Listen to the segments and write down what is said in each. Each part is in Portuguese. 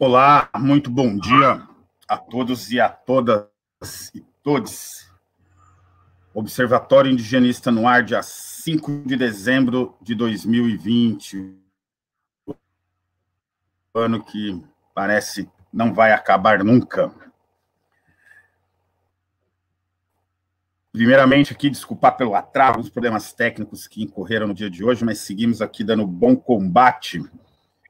Olá, muito bom dia a todos e a todas e todos. Observatório Indigenista no ar, dia 5 de dezembro de 2020. Ano que parece não vai acabar nunca. Primeiramente, aqui, desculpar pelo atraso, os problemas técnicos que incorreram no dia de hoje, mas seguimos aqui dando bom combate.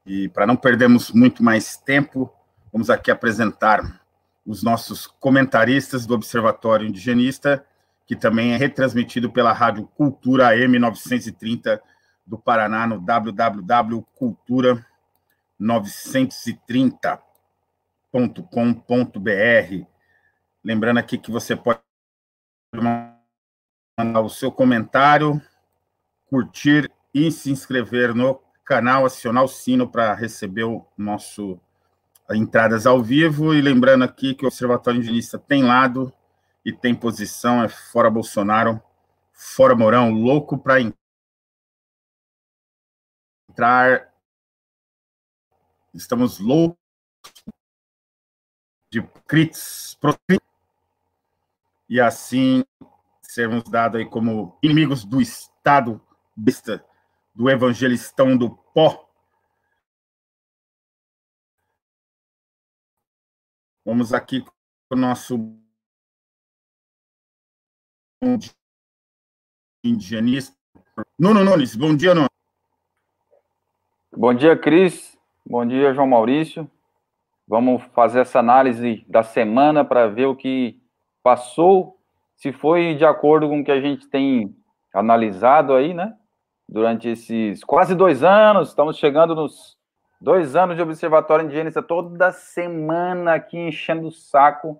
E para não perdermos muito mais tempo, vamos aqui apresentar os nossos comentaristas do Observatório Indigenista, que também é retransmitido pela Rádio Cultura AM 930 do Paraná, no www.cultura930.com.br. Lembrando aqui que você pode mandar o seu comentário, curtir e se inscrever no canal, acionar o sino para receber o nosso entradas ao vivo. E lembrando aqui que o Observatório Indigenista tem lado e tem posição, é fora Bolsonaro, fora Mourão, louco para entrar. Estamos loucos de crits, e assim sermos dados aí como inimigos do Estado besta, do evangelistão do pó. Vamos aqui com o nosso indigenista. Nuno Nunes, bom dia, Nuno. Bom dia, Cris. Bom dia, João Maurício. Vamos fazer essa análise da semana para ver o que passou, se foi de acordo com o que a gente tem analisado aí, né? Durante esses quase dois anos, estamos chegando nos dois anos de Observatório Indigenista, toda semana aqui enchendo o saco,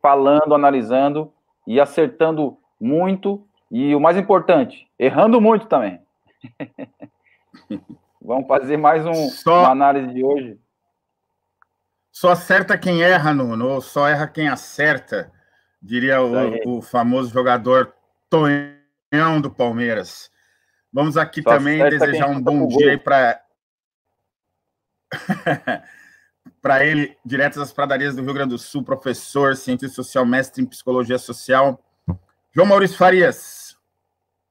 falando, analisando e acertando muito, e o mais importante, errando muito também. Vamos fazer mais um, só, uma análise de hoje. Só acerta quem erra, Nuno, ou só erra quem acerta diria o, o, famoso jogador Tonhão do Palmeiras. Vamos aqui Só também desejar um bom dia aí para para ele, direto das pradarias do Rio Grande do Sul, professor, cientista social, mestre em psicologia social, João Maurício Farias.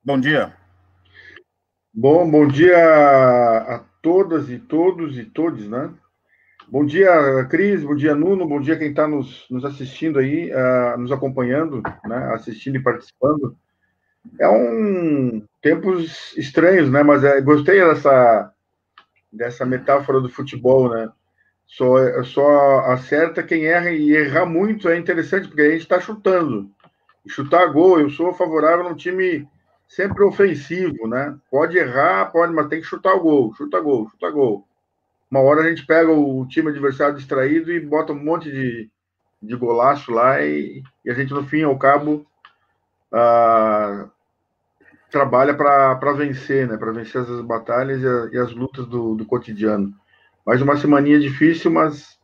Bom dia. Bom, bom dia a todas e todos e todos, né? Bom dia, Cris, bom dia, Nuno, bom dia quem está nos, nos, assistindo aí, uh, nos acompanhando, né, assistindo e participando. É um tempos estranhos, né, mas é, gostei dessa, dessa metáfora do futebol, né, só, só acerta quem erra e errar muito é interessante, porque a gente está chutando, chutar gol, eu sou favorável a um time sempre ofensivo, né, pode errar, pode, mas tem que chutar o gol, chuta gol, chuta gol. Uma hora a gente pega o time adversário distraído e bota um monte de, de golaço lá e, e a gente, no fim ao cabo, uh, trabalha para vencer, né? Para vencer essas batalhas e, a, e as lutas do, do, cotidiano. Mais uma semaninha difícil, mas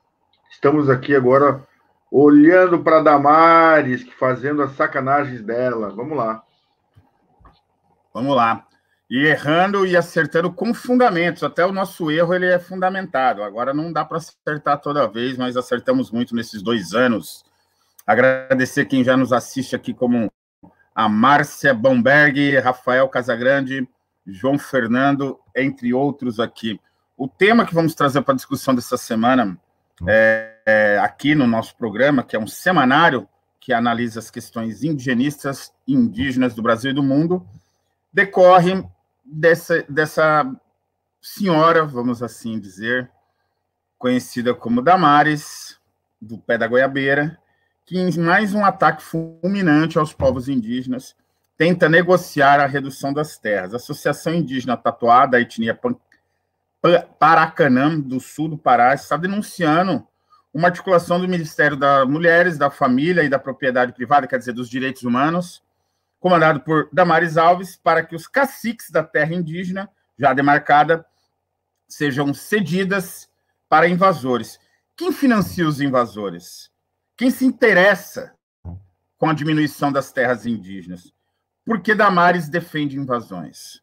estamos aqui agora olhando para Damares, fazendo as sacanagens dela. Vamos lá. Vamos lá e errando e acertando com fundamentos. Até o nosso erro ele é fundamentado. Agora não dá para acertar toda vez, mas acertamos muito nesses dois anos. Agradecer quem já nos assiste aqui, como a Márcia Bomberg, Rafael Casagrande, João Fernando, entre outros aqui. O tema que vamos trazer para a discussão dessa semana é, é, aqui no nosso programa, que é um semanário que analisa as questões indigenistas e indígenas do Brasil e do mundo, decorre dessa, dessa senhora, vamos assim dizer, conhecida como Damares, do pé da goiabeira, que em mais um ataque fulminante aos povos indígenas tenta negociar a redução das terras. A Associação Indígena Tatuada, a etnia Paracanã, do sul do Pará, está denunciando uma articulação do Ministério das Mulheres, da Família e da Propriedade Privada, quer dizer, dos Direitos Humanos, comandado por Damares Alves, para que os caciques da terra indígena, já demarcada, sejam cedidas para invasores. Quem financia os invasores? Quem se interessa com a diminuição das terras indígenas? Por que Damares defende invasões?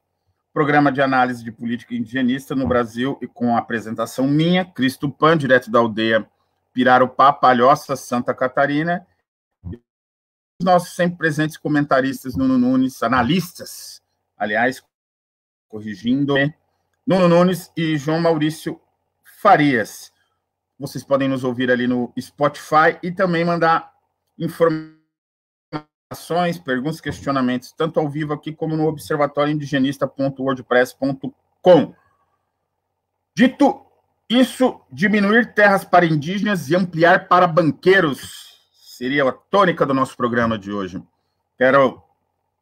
programa de análise de política indigenista no Brasil e com a apresentação minha, Cristo Pan, direto da aldeia Pirarupá, Palhoça, Santa Catarina, os nossos sempre presentes comentaristas, Nuno Nunes, analistas, aliás, corrigindo, Nuno Nunes e João Maurício Farias. Vocês podem nos ouvir ali no Spotify e também mandar informações, perguntas, questionamentos, tanto ao vivo aqui como no observatorioindigenista.wordpress.com. Dito isso, diminuir terras para indígenas e ampliar para banqueiros seria a tônica do nosso programa de hoje. Quero,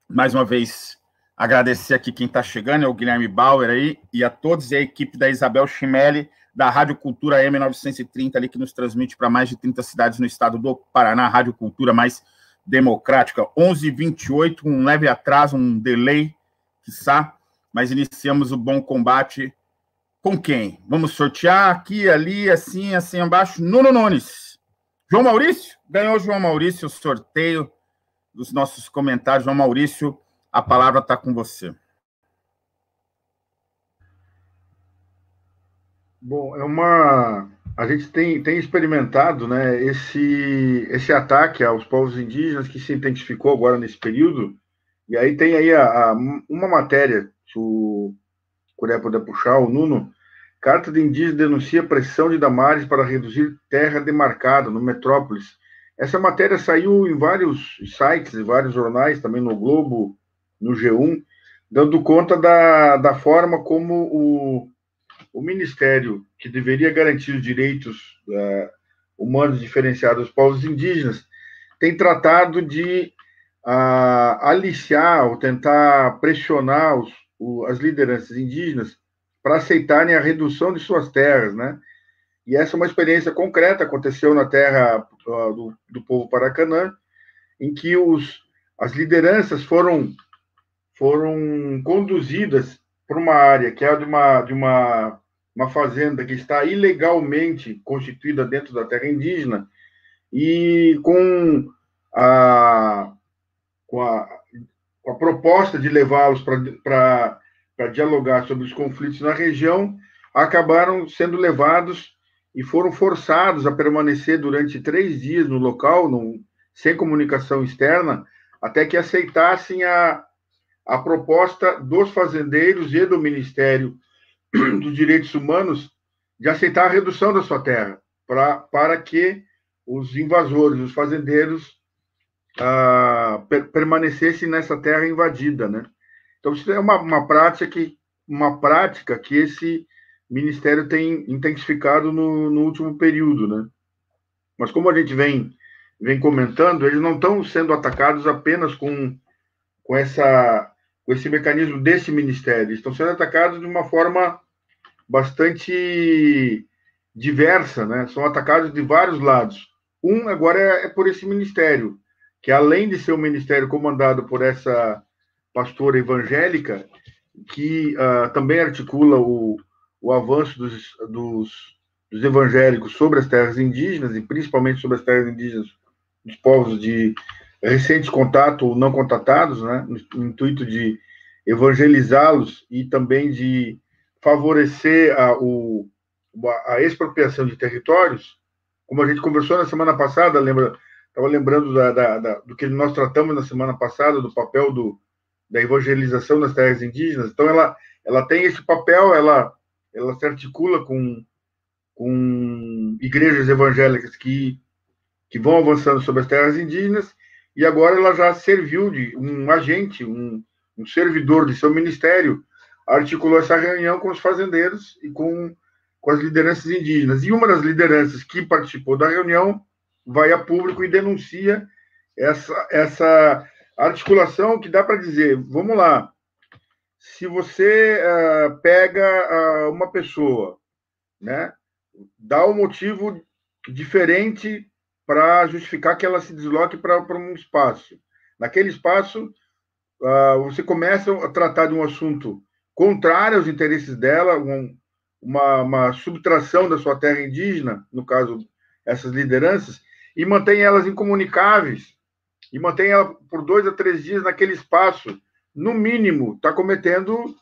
mais uma vez, agradecer aqui quem está chegando, é o Guilherme Bauer aí, e a todos e a equipe da Isabel Chimelli, da Rádio Cultura M930, ali que nos transmite para mais de 30 cidades no estado do Paraná, Rádio Cultura mais democrática. 11h28, um leve atraso, um delay, quiçá, mas iniciamos o bom combate com quem? Vamos sortear aqui, ali, assim, assim, abaixo. Nuno Nunes. João Maurício? Ganhou João Maurício o sorteio dos nossos comentários. João Maurício, a palavra está com você. Bom, é uma. A gente tem, tem experimentado né, esse, esse ataque aos povos indígenas que se intensificou agora nesse período. E aí tem aí a, a uma matéria, se o puder, puder puxar, o Nuno, Carta de Indígena denuncia pressão de Damares para reduzir terra demarcada no Metrópolis. Essa matéria saiu em vários sites, em vários jornais, também no Globo, no G1, dando conta da, da forma como o, o Ministério, que deveria garantir os direitos uh, humanos diferenciados aos povos indígenas, tem tratado de uh, aliciar ou tentar pressionar os, o, as lideranças indígenas para aceitarem a redução de suas terras, né? E essa é uma experiência concreta, aconteceu na terra uh, do, do, povo Paracanã, em que os, as lideranças foram, foram conduzidas para uma área que é de uma, de uma, uma fazenda que está ilegalmente constituída dentro da terra indígena, e com a, com a, com a proposta de levá-los para dialogar sobre os conflitos na região, acabaram sendo levados e foram forçados a permanecer durante três dias no local, no, sem comunicação externa, até que aceitassem a, a proposta dos fazendeiros e do Ministério dos Direitos Humanos de aceitar a redução da sua terra, pra, para que os invasores, os fazendeiros, ah, per, permanecessem nessa terra invadida, né? Então, isso é uma, uma, prática, que, uma prática que esse ministério tem intensificado no, no último período, né? Mas como a gente vem, vem comentando, eles não estão sendo atacados apenas com, com, essa, com esse mecanismo desse ministério, estão sendo atacados de uma forma bastante diversa, né? São atacados de vários lados. Um agora é, é por esse ministério, que além de ser um ministério comandado por essa pastora evangélica, que uh, também articula o, o avanço dos, dos, dos, evangélicos sobre as terras indígenas, e principalmente sobre as terras indígenas dos povos de recente contato ou não contatados, né, no, intuito de evangelizá-los e também de favorecer a, o, a expropriação de territórios, como a gente conversou na semana passada, lembra? Estava lembrando da, da, da, do que nós tratamos na semana passada, do papel do, da evangelização das terras indígenas. Então, ela, ela tem esse papel, ela, ela se articula com, com igrejas evangélicas que, que vão avançando sobre as terras indígenas, e agora ela já serviu de um agente, um, um servidor de seu ministério, articulou essa reunião com os fazendeiros e com, com as lideranças indígenas. E uma das lideranças que participou da reunião vai a público e denuncia essa, essa articulação que dá para dizer, vamos lá, se você uh, pega uh, uma pessoa, né, dá um motivo diferente para justificar que ela se desloque para um espaço. Naquele espaço, uh, você começa a tratar de um assunto contrário aos interesses dela, um, uma, uma subtração da sua terra indígena, no caso, essas lideranças, e mantém elas incomunicáveis e mantém ela por dois a três dias naquele espaço, no mínimo, está cometendo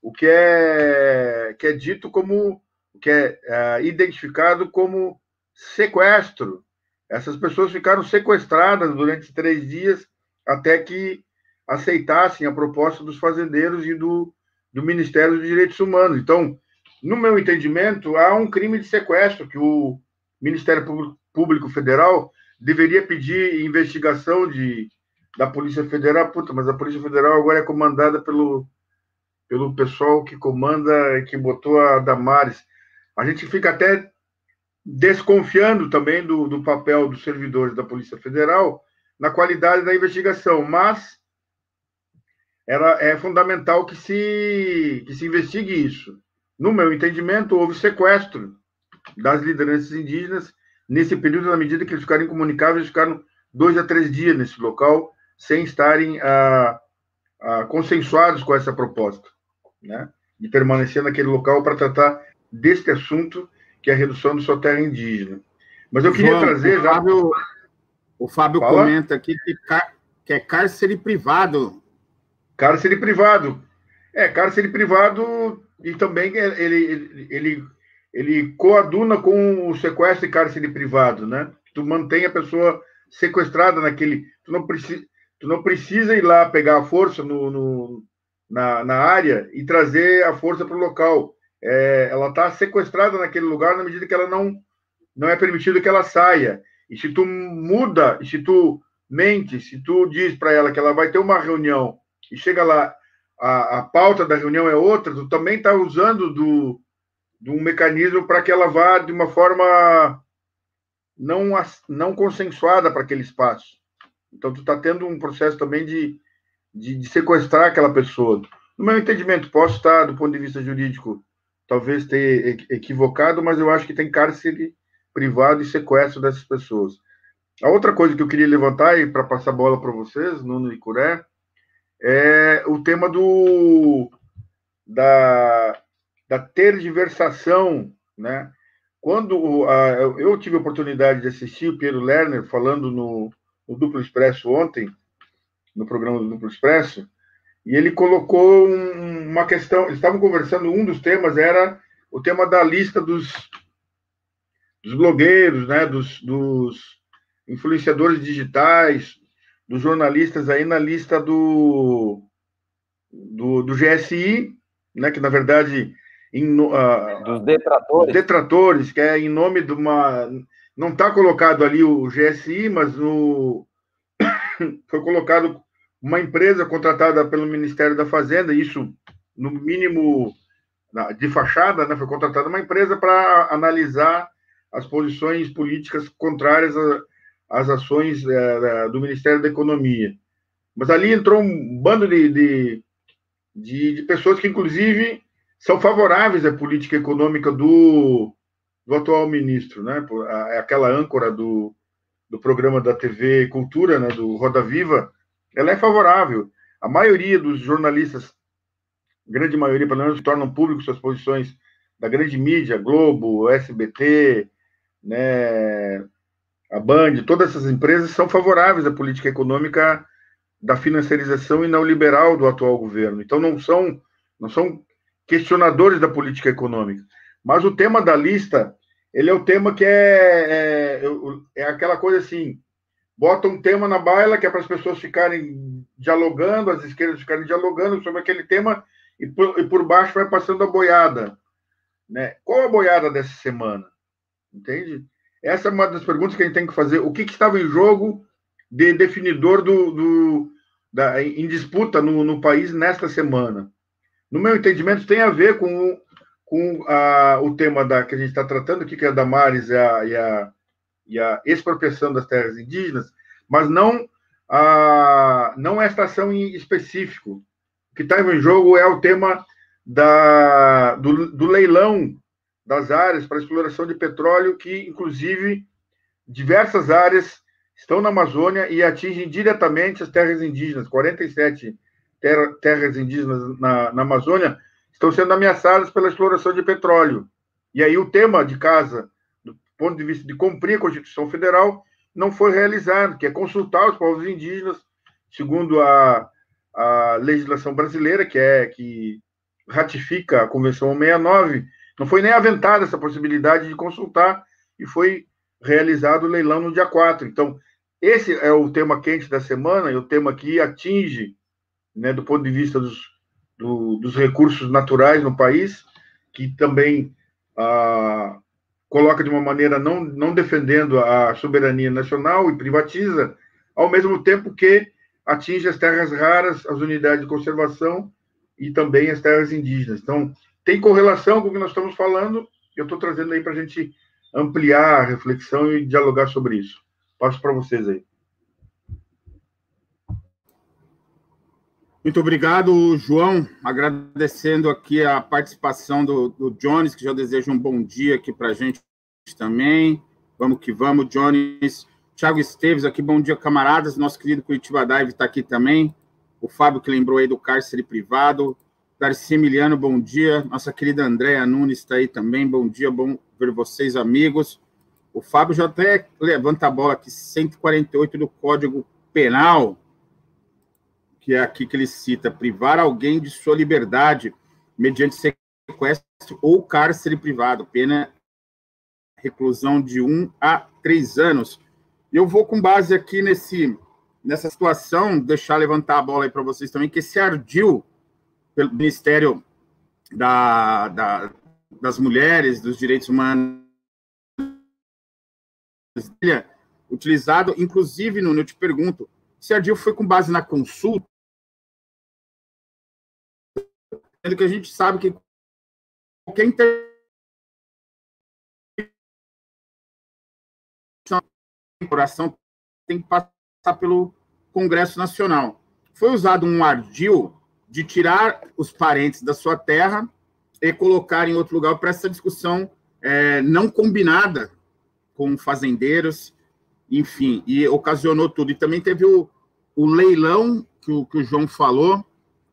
o que é, que é dito como, que é, é identificado como sequestro. Essas pessoas ficaram sequestradas durante três dias até que aceitassem a proposta dos fazendeiros e do, do Ministério dos Direitos Humanos. Então, no meu entendimento, há um crime de sequestro que o Ministério Público Federal deveria pedir investigação de, da Polícia Federal. Puta, mas a Polícia Federal agora é comandada pelo, pelo pessoal que comanda, que botou a Damares. A gente fica até desconfiando também do, do papel dos servidores da Polícia Federal na qualidade da investigação, mas era, é fundamental que se, que se investigue isso. No meu entendimento, houve sequestro das lideranças indígenas nesse período, na medida que eles ficaram incomunicáveis, ficaram dois a três dias nesse local, sem estarem ah, ah, consensuados com essa proposta, né? de permanecer naquele local para tratar deste assunto, que é a redução da sua terra indígena. Mas eu queria João, trazer o Fábio, já... O Fábio Fala. comenta aqui que, que é cárcere privado. Cárcere privado. É, cárcere privado e também ele, ele, ele, ele coaduna com o sequestro e cárcere privado, né? Tu mantém a pessoa sequestrada naquele. Tu não, precisa, tu não precisa ir lá pegar a força no, no na, na área e trazer a força para o local. É, ela está sequestrada naquele lugar na medida que ela não, não é permitido que ela saia. E se tu muda, se tu mente, se tu diz para ela que ela vai ter uma reunião e chega lá, a, a pauta da reunião é outra, tu também está usando do, de um mecanismo para que ela vá de uma forma não, não consensuada para aquele espaço. Então, tu está tendo um processo também de, de, de, sequestrar aquela pessoa. No meu entendimento, posso estar, do ponto de vista jurídico, talvez ter equivocado, mas eu acho que tem cárcere privado e sequestro dessas pessoas. A outra coisa que eu queria levantar, e para passar a bola para vocês, Nuno e Curé, é o tema do da, da tergiversação, né? Quando a, eu tive a oportunidade de assistir o Pedro Lerner falando no, no Duplo Expresso ontem, no programa do Duplo Expresso, e ele colocou um, uma questão, eles estavam conversando, um dos temas era o tema da lista dos, dos blogueiros, né, dos, dos influenciadores digitais, dos jornalistas aí na lista do, do, do GSI, né, que na verdade em, uh, dos detratores. detratores, que é em nome de uma não está colocado ali o GSI, mas no foi colocado uma empresa contratada pelo Ministério da Fazenda, isso no mínimo de fachada, né, foi contratada uma empresa para analisar as posições políticas contrárias às ações é, do Ministério da Economia. Mas ali entrou um bando de, de, de, de pessoas que, inclusive, são favoráveis à política econômica do, do atual ministro, né? É aquela âncora do, do programa da TV Cultura, né? do Roda Viva, ela é favorável. A maioria dos jornalistas, grande maioria, pelo menos, tornam públicos suas posições da grande mídia, Globo, SBT, né, a Band, todas essas empresas são favoráveis à política econômica da financiarização e neoliberal do atual governo. Então não são não são questionadores da política econômica. Mas o tema da lista, ele é o tema que é, é, é aquela coisa assim, bota um tema na baila que é para as pessoas ficarem dialogando, as esquerdas ficarem dialogando sobre aquele tema e por, e por baixo vai passando a boiada. Né? Qual a boiada dessa semana? Entende? Essa é uma das perguntas que a gente tem que fazer. O que, que estava em jogo de definidor do, do da, em disputa no, no, país nesta semana? No meu entendimento, tem a ver com, com a, o tema da, que a gente está tratando que é a Damares e a, e, a, e a expropriação das terras indígenas, mas não, a, não esta ação em específico. O que estava em jogo é o tema da, do, do leilão das áreas para exploração de petróleo, que, inclusive, diversas áreas estão na Amazônia e atingem diretamente as terras indígenas. 47 ter terras indígenas na, na Amazônia estão sendo ameaçadas pela exploração de petróleo. E aí o tema de casa, do ponto de vista de cumprir a Constituição Federal, não foi realizado, que é consultar os povos indígenas, segundo a, a legislação brasileira, que é que ratifica a Convenção 69, não foi nem aventada essa possibilidade de consultar e foi realizado o leilão no dia 4. Então, esse é o tema quente da semana e o tema que atinge, né, do ponto de vista dos, do, dos recursos naturais no país, que também ah, coloca de uma maneira não, não defendendo a soberania nacional e privatiza, ao mesmo tempo que atinge as terras raras, as unidades de conservação e também as terras indígenas. Então, tem correlação com o que nós estamos falando, eu estou trazendo aí para a gente ampliar a reflexão e dialogar sobre isso. Passo para vocês aí. Muito obrigado, João. Agradecendo aqui a participação do, do Jones, que já deseja um bom dia aqui para a gente também. Vamos que vamos, Jones. Tiago Esteves aqui, bom dia, camaradas. Nosso querido Curitiba Dive está aqui também. O Fábio, que lembrou aí do cárcere privado. Darcy Emiliano, bom dia. Nossa querida Andréa Nunes está aí também. Bom dia, bom ver vocês, amigos. O Fábio já até levanta a bola aqui, 148 do Código Penal que é aqui que ele cita, privar alguém de sua liberdade mediante sequestro ou cárcere privado, pena reclusão de um a três anos. Eu vou com base aqui nesse nessa situação deixar levantar a bola aí para vocês também que esse ardil pelo Ministério da, da, das Mulheres, dos Direitos Humanos, utilizado, inclusive, no, eu te pergunto, se ardil foi com base na consulta que a gente sabe que qualquer intervenção tem que passar pelo Congresso Nacional. Foi usado um ardil de tirar os parentes da sua terra e colocar em outro lugar para essa discussão é, não combinada com fazendeiros, enfim, e ocasionou tudo. E também teve o, o leilão que o, que o João falou,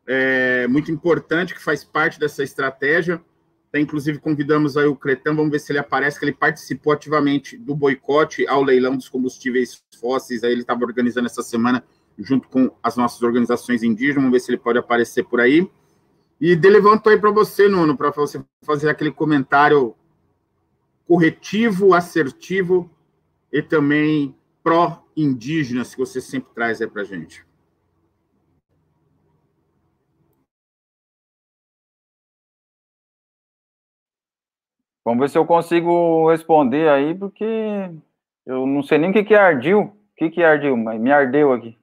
é, muito importante, que faz parte dessa estratégia. Até, inclusive, convidamos aí o Cretão, vamos ver se ele aparece, que ele participou ativamente do boicote ao leilão dos combustíveis fósseis, aí ele estava organizando essa semana junto com as nossas organizações indígenas, vamos ver se ele pode aparecer por aí. E de levanto aí para você, Nuno, para você fazer aquele comentário corretivo, assertivo e também pró-indígenas que você sempre traz aí para a gente. Vamos ver se eu consigo responder aí, porque eu não sei nem o que, que ardil. O que, que ardil? Mas me ardeu aqui.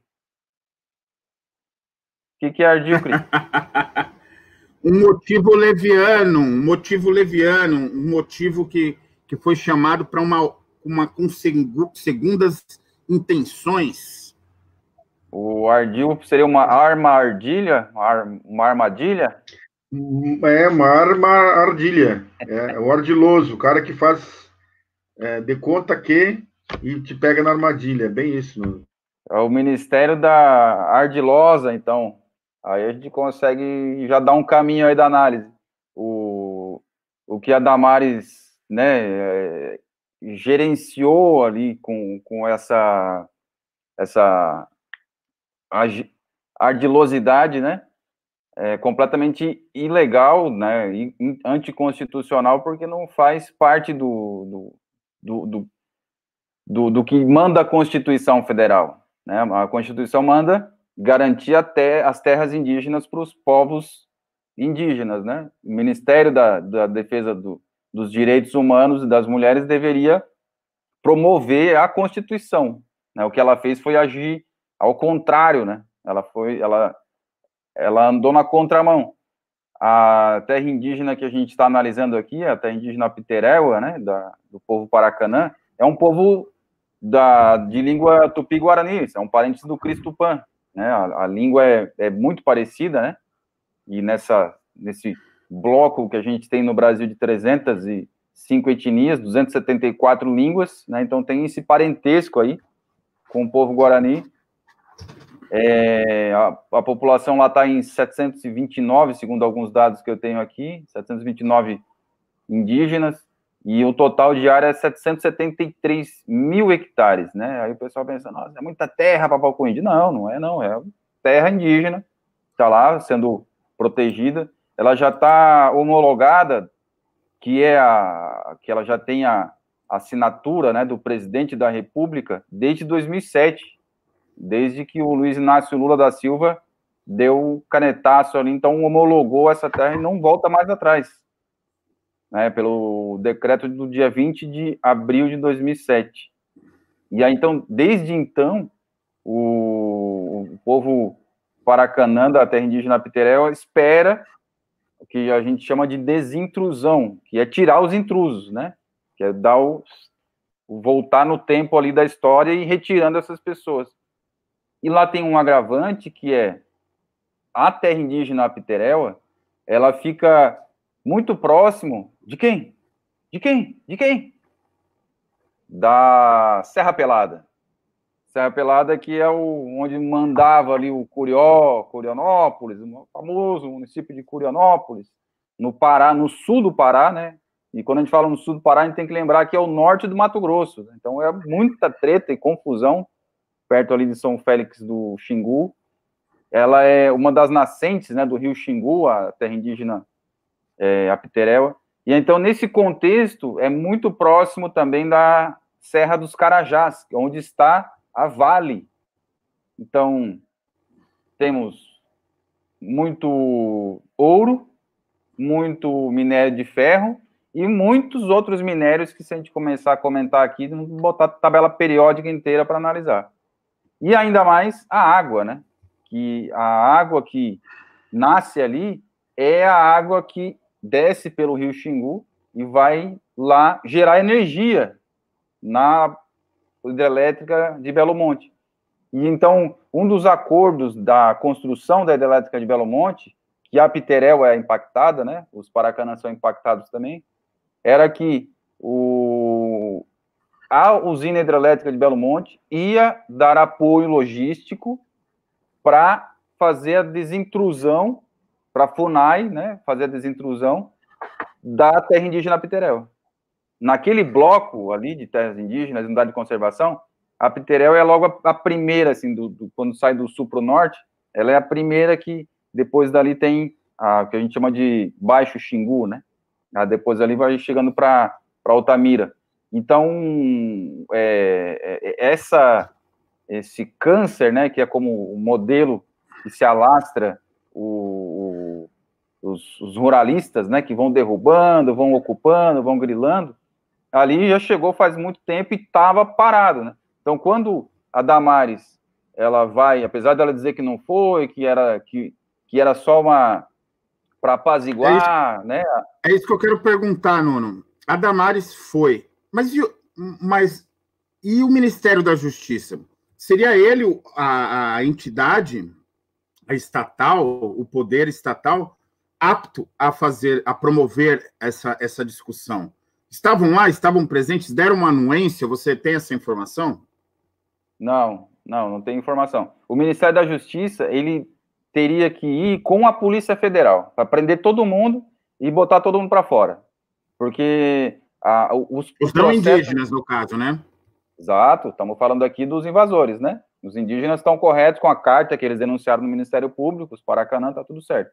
O que, que é ardil, Cris? um motivo leviano, um motivo leviano, um motivo que, que foi chamado para uma, uma com segundas intenções. O ardil seria uma arma ardilha? Uma armadilha? É uma arma ardilha. É, é o ardiloso, o cara que faz é, de conta que e te pega na armadilha. É bem isso. Mano. É o Ministério da Ardilosa, então. Aí a gente consegue já dar um caminho aí da análise. O, o que a Damares né, é, gerenciou ali com, com essa, essa ardilosidade, né? é completamente ilegal, né, anticonstitucional, porque não faz parte do, do, do, do, do que manda a Constituição Federal. Né? A Constituição manda garantir até as terras indígenas para os povos indígenas. Né? O Ministério da, da Defesa do, dos Direitos Humanos e das Mulheres deveria promover a Constituição. Né? O que ela fez foi agir ao contrário, né? Ela foi, ela ela andou na contramão. A terra indígena que a gente está analisando aqui, a terra indígena Piteréua, né, da, do povo Paracanã, é um povo da, de língua tupi-guarani, é um parente do Cristupã, né, a, a língua é, é, muito parecida, né, e nessa, nesse bloco que a gente tem no Brasil de 305 etnias, 274 línguas, né, então tem esse parentesco aí com o povo guarani, é, a, a, população lá está em 729, segundo alguns dados que eu tenho aqui, 729 indígenas, e o total de área é 773 mil hectares, né? Aí o pessoal pensa, nossa, é muita terra para palco índio. Não, não é não, é terra indígena, está lá sendo protegida. ela já está homologada, que é a que ela já tem a assinatura, né, do presidente da República desde 2007, desde que o Luiz Inácio Lula da Silva deu canetaço ali, então homologou essa terra e não volta mais atrás, né, pelo decreto do dia 20 de abril de 2007. E aí, então, desde então, o, o povo Paracanã da terra indígena Piterel espera o que a gente chama de desintrusão, que é tirar os intrusos, né? Que é dar o, voltar no tempo ali da história e retirando essas pessoas. E lá tem um agravante que é a terra indígena Apiteréua, ela fica muito próximo de quem? De quem? De quem? Da Serra Pelada. Serra Pelada que é o, onde mandava ali o Curió, Curionópolis, o famoso município de Curionópolis, no Pará, no sul do Pará, né? E quando a gente fala no sul do Pará, a gente tem que lembrar que é o norte do Mato Grosso. Então é muita treta e confusão perto ali de São Félix do Xingu. Ela é uma das nascentes né, do rio Xingu, a terra indígena é, Apiteréua. E então, nesse contexto, é muito próximo também da Serra dos Carajás, onde está a Vale. Então, temos muito ouro, muito minério de ferro e muitos outros minérios que, se a gente começar a comentar aqui, vamos botar a tabela periódica inteira para analisar. E ainda mais a água, né? Que a água que nasce ali é a água que desce pelo rio Xingu e vai lá gerar energia na hidrelétrica de Belo Monte. E então, um dos acordos da construção da hidrelétrica de Belo Monte, que a Piterel é impactada, né? Os Paracanãs são impactados também, era que o, a usina hidrelétrica de Belo Monte ia dar apoio logístico para fazer a desintrusão, para FUNAI, né? Fazer a desintrusão da terra indígena Piterel naquele bloco ali de terras indígenas, unidade de conservação, a Piterel é logo a, primeira, assim, do, do, quando sai do sul para o norte, ela é a primeira que depois dali tem a que a gente chama de Baixo Xingu, né? Ah, depois ali vai chegando para Altamira. Então, é, é, essa, esse câncer, né, que é como o modelo que se alastra o, os, os, ruralistas, né, que vão derrubando, vão ocupando, vão grilando, ali já chegou faz muito tempo e estava parado, né? Então, quando a Damares ela vai, apesar dela dizer que não foi, que era que, que era só uma para apaziguar, é né? É isso que eu quero perguntar, Nuno. A Damares foi, mas e, mas e o Ministério da Justiça? Seria ele a, a entidade, a estatal, o poder estatal apto a fazer, a promover essa, essa discussão? Estavam lá, estavam presentes, deram uma anuência? Você tem essa informação? Não, não, não tem informação. O Ministério da Justiça, ele teria que ir com a Polícia Federal para prender todo mundo e botar todo mundo para fora. Porque a, os, os não indígenas, no caso, né? Exato, estamos falando aqui dos invasores, né? Os indígenas estão corretos com a carta que eles denunciaram no Ministério Público, os Paracanã, está tudo certo.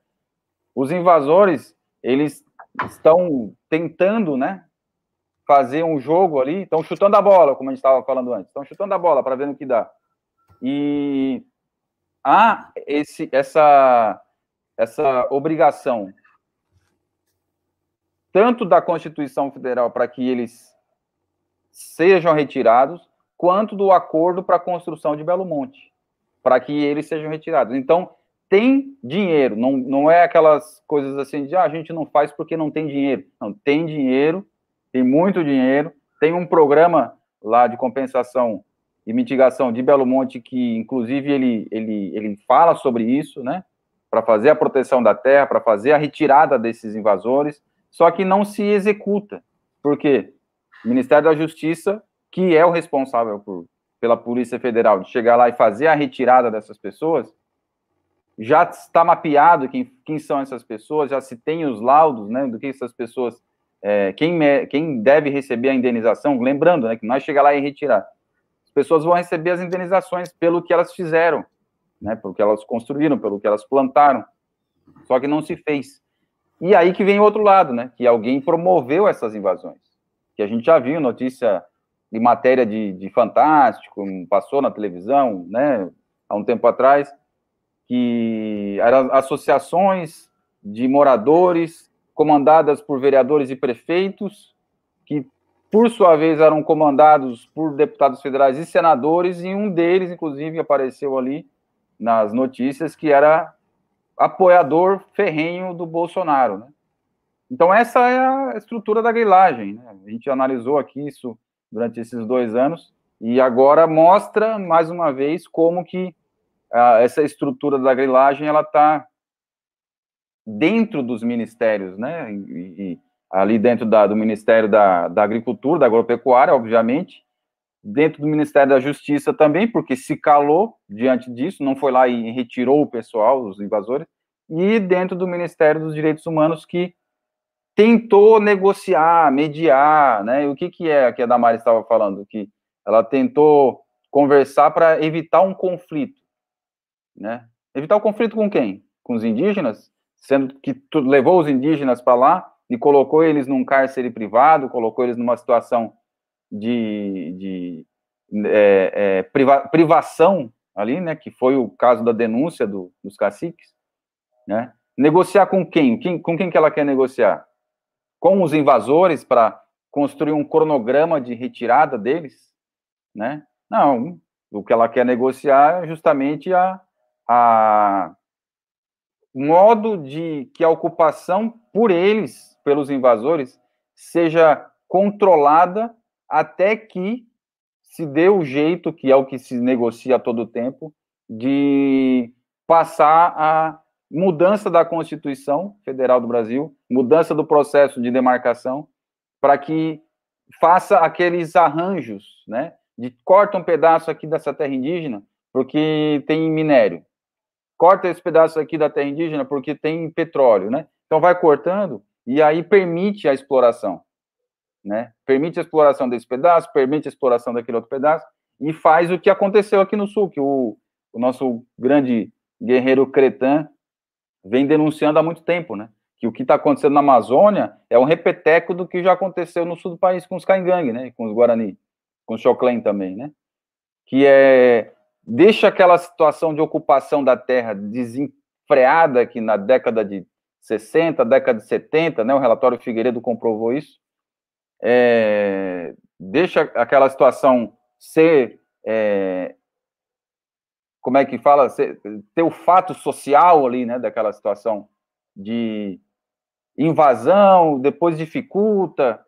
Os invasores, eles estão tentando, né, fazer um jogo ali, estão chutando a bola, como a gente estava falando antes, estão chutando a bola para ver no que dá. E há esse, essa, essa obrigação, tanto da Constituição Federal para que eles sejam retirados, quanto do acordo para a construção de Belo Monte, para que eles sejam retirados. Então, tem dinheiro, não, não é aquelas coisas assim de ah, a gente não faz porque não tem dinheiro. Não, tem dinheiro tem muito dinheiro, tem um programa lá de compensação e mitigação de Belo Monte que, inclusive, ele, ele, ele fala sobre isso, né? Para fazer a proteção da terra, para fazer a retirada desses invasores, só que não se executa. Por quê? O Ministério da Justiça, que é o responsável por, pela Polícia Federal de chegar lá e fazer a retirada dessas pessoas, já está mapeado quem, quem são essas pessoas, já se tem os laudos, né, do que essas pessoas é, quem, quem deve receber a indenização, lembrando, né, que nós chegar lá e retirar, as pessoas vão receber as indenizações pelo que elas fizeram, né, pelo que elas construíram, pelo que elas plantaram, só que não se fez. E aí que vem o outro lado, né? Que alguém promoveu essas invasões. Que a gente já viu notícia de matéria de, de Fantástico, passou na televisão, né? Há um tempo atrás, que eram associações de moradores comandadas por vereadores e prefeitos, que por sua vez eram comandados por deputados federais e senadores, e um deles, inclusive, apareceu ali nas notícias que era apoiador ferrenho do Bolsonaro, né? Então essa é a estrutura da grilagem, né? A gente analisou aqui isso durante esses dois anos e agora mostra mais uma vez como que essa estrutura da grilagem ela está dentro dos ministérios, né? E, e ali dentro da, do Ministério da, da Agricultura, da Agropecuária, obviamente, dentro do Ministério da Justiça também, porque se calou diante disso, não foi lá e retirou o pessoal, os invasores, e dentro do Ministério dos Direitos Humanos, que tentou negociar, mediar, né? E o que, que é que a Damares estava falando? Que ela tentou conversar para evitar um conflito, né? Evitar o conflito com quem? Com os indígenas? Sendo que levou os indígenas para lá e colocou eles num cárcere privado, colocou eles numa situação de, de é, é, priva, privação ali, né, que foi o caso da denúncia do, dos caciques, né? Negociar com quem? quem? Com quem que ela quer negociar? Com os invasores para construir um cronograma de retirada deles, né? Não, o que ela quer negociar é justamente a, a modo de que a ocupação por eles, pelos invasores, seja controlada até que se dê o jeito, que é o que se negocia a todo tempo, de passar a mudança da Constituição Federal do Brasil, mudança do processo de demarcação, para que faça aqueles arranjos, né? De corta um pedaço aqui dessa terra indígena porque tem minério, corta esse pedaço aqui da terra indígena porque tem petróleo, né? Então vai cortando e aí permite a exploração né? Permite a exploração desse pedaço, permite a exploração daquele outro pedaço, e faz o que aconteceu aqui no Sul, que o, o nosso grande guerreiro Cretan vem denunciando há muito tempo, né? Que o que está acontecendo na Amazônia é um repeteco do que já aconteceu no sul do país com os Caingangue, né? Com os Guarani, com os Choclen também, né? Que é deixa aquela situação de ocupação da terra desenfreada aqui na década de 60, década de 70, né? O relatório Figueiredo comprovou isso é, deixa aquela situação ser. É, como é que fala? Ser, ter o fato social ali, né, daquela situação de invasão, depois dificulta,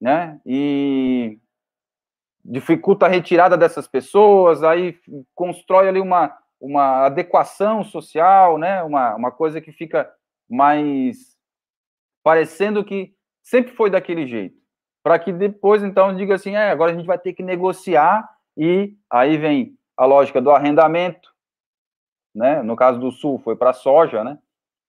né, e dificulta a retirada dessas pessoas, aí constrói ali uma, uma adequação social, né, uma, uma coisa que fica mais parecendo que sempre foi daquele jeito para que depois, então, diga assim, é, agora a gente vai ter que negociar, e aí vem a lógica do arrendamento, né? No caso do Sul, foi para soja, né?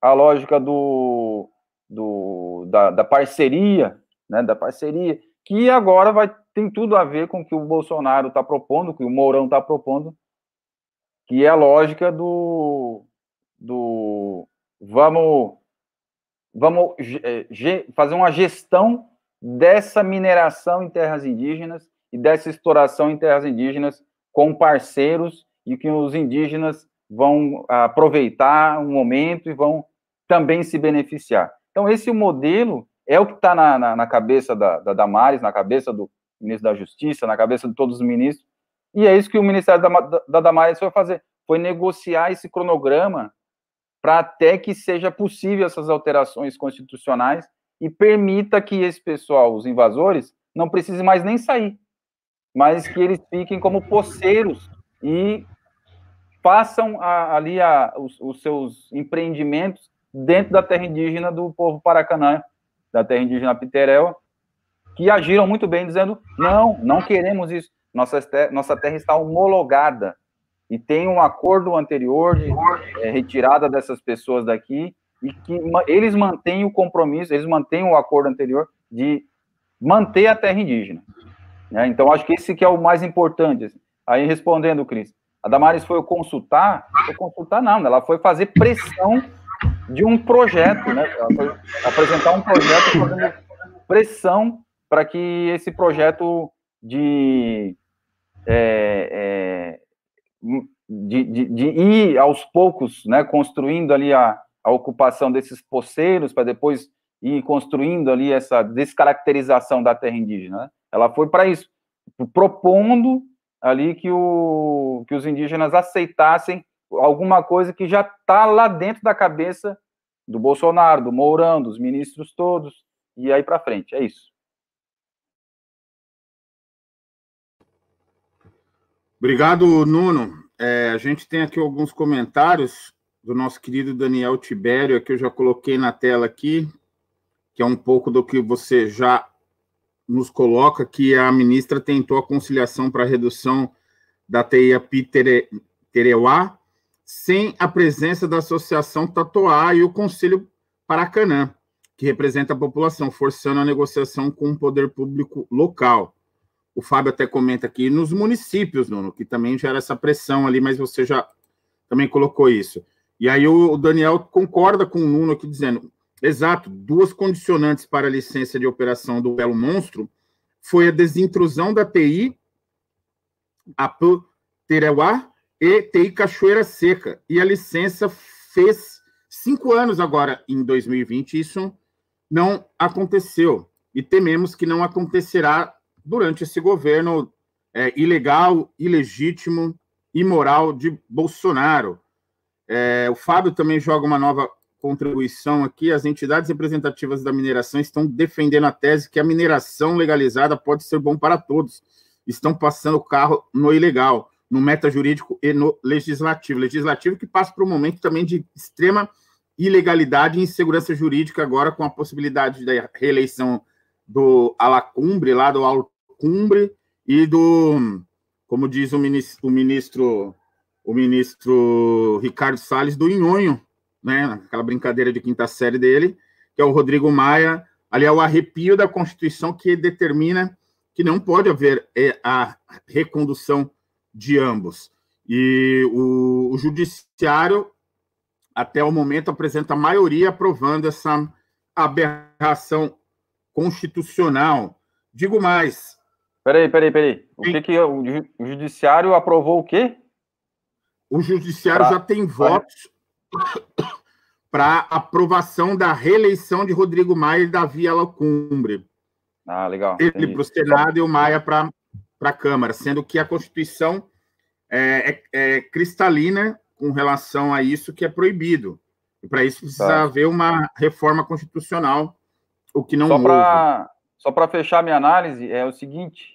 A lógica do, do da, da, parceria, né? Da parceria, que agora vai tem tudo a ver com o que o Bolsonaro está propondo, que o Mourão está propondo, que é a lógica do, do vamos vamos é, fazer uma gestão dessa mineração em terras indígenas e dessa exploração em terras indígenas com parceiros e que os indígenas vão aproveitar um momento e vão também se beneficiar. Então, esse modelo é o que está na, na, na, cabeça da, da Damares, na cabeça do ministro da Justiça, na cabeça de todos os ministros, e é isso que o Ministério da, da, da Damares foi fazer, foi negociar esse cronograma para até que seja possível essas alterações constitucionais e permita que esse pessoal, os invasores, não precise mais nem sair, mas que eles fiquem como poceiros e façam a, ali a, os, os, seus empreendimentos dentro da terra indígena do povo Paracanã, da terra indígena Piterel, que agiram muito bem, dizendo: não, não queremos isso. Nossa, nossa terra está homologada e tem um acordo anterior de é, retirada dessas pessoas daqui e que eles mantêm o compromisso, eles mantêm o acordo anterior de manter a terra indígena. Né? Então, acho que esse que é o mais importante. Assim. Aí, respondendo, Cris, a Damares foi consultar, foi consultar não, ela foi fazer pressão de um projeto, né? Apresentar um projeto fazendo pressão para que esse projeto de, é, é, de, de, de, ir aos poucos, né, construindo ali a, a ocupação desses poceiros, para depois ir construindo ali essa descaracterização da terra indígena. Né? Ela foi para isso, propondo ali que, o, que os indígenas aceitassem alguma coisa que já está lá dentro da cabeça do Bolsonaro, do Mourão, dos ministros todos, e aí para frente. É isso. Obrigado, Nuno. É, a gente tem aqui alguns comentários do nosso querido Daniel Tibério, que eu já coloquei na tela aqui, que é um pouco do que você já nos coloca, que a ministra tentou a conciliação para a redução da TIAP Tereuá, sem a presença da Associação Tatuá e o Conselho Paracanã, que representa a população, forçando a negociação com o poder público local o Fábio até comenta aqui, nos municípios, Nuno, que também gera essa pressão ali, mas você já também colocou isso. E aí o, Daniel concorda com o Nuno aqui, dizendo, exato, duas condicionantes para a licença de operação do Belo Monstro foi a desintrusão da TI, a Tereuá e TI Cachoeira Seca. E a licença fez cinco anos agora, em 2020, isso não aconteceu. E tememos que não acontecerá durante esse governo é, ilegal, ilegítimo, imoral de Bolsonaro. É, o Fábio também joga uma nova contribuição aqui. As entidades representativas da mineração estão defendendo a tese que a mineração legalizada pode ser bom para todos. Estão passando o carro no ilegal, no meta jurídico e no legislativo. Legislativo que passa por um momento também de extrema ilegalidade e insegurança jurídica, agora com a possibilidade da reeleição do Alacumbre, lá do Alcumbre, e do, como diz o ministro, o ministro, o ministro Ricardo Salles, do Inhonho, né? Aquela brincadeira de quinta série dele, que é o Rodrigo Maia. Ali é o arrepio da Constituição que determina que não pode haver é, a recondução de ambos. E o, o judiciário, até o momento, apresenta a maioria aprovando essa aberração constitucional. Digo mais. Peraí, peraí, peraí. O que, que o, o judiciário aprovou o quê? O judiciário pra... já tem votos para aprovação da reeleição de Rodrigo Maia e Davi Alacumbre. Ah, legal. Ele para o Senado e o Maia para a Câmara, sendo que a Constituição é, é, é, cristalina com relação a isso que é proibido. E para isso precisa tá. haver uma reforma constitucional o que não só para só para fechar minha análise é o seguinte,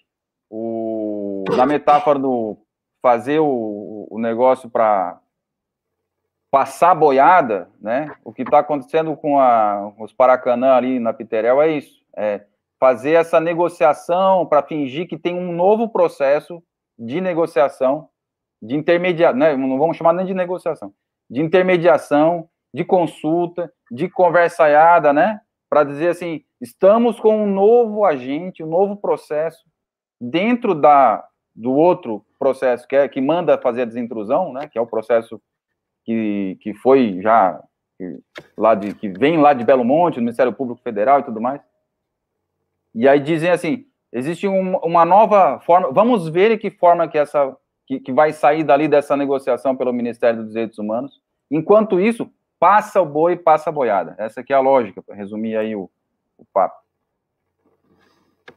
o na metáfora do fazer o, o negócio para passar boiada, né? O que está acontecendo com a, os Paracanã ali na Piterel é isso, é fazer essa negociação para fingir que tem um novo processo de negociação, de intermediação, né? não vamos chamar nem de negociação, de intermediação, de consulta, de conversaiada, né? para dizer assim, estamos com um novo agente, um novo processo dentro da do outro processo que é que manda fazer a desintrusão, né, que é o processo que, que foi já que, lá de que vem lá de Belo Monte, do Ministério Público Federal e tudo mais. E aí dizem assim, existe um, uma nova forma, vamos ver que forma que essa que, que vai sair dali dessa negociação pelo Ministério dos Direitos Humanos. Enquanto isso, passa o boi, passa a boiada. Essa aqui é a lógica, para resumir aí o, o papo.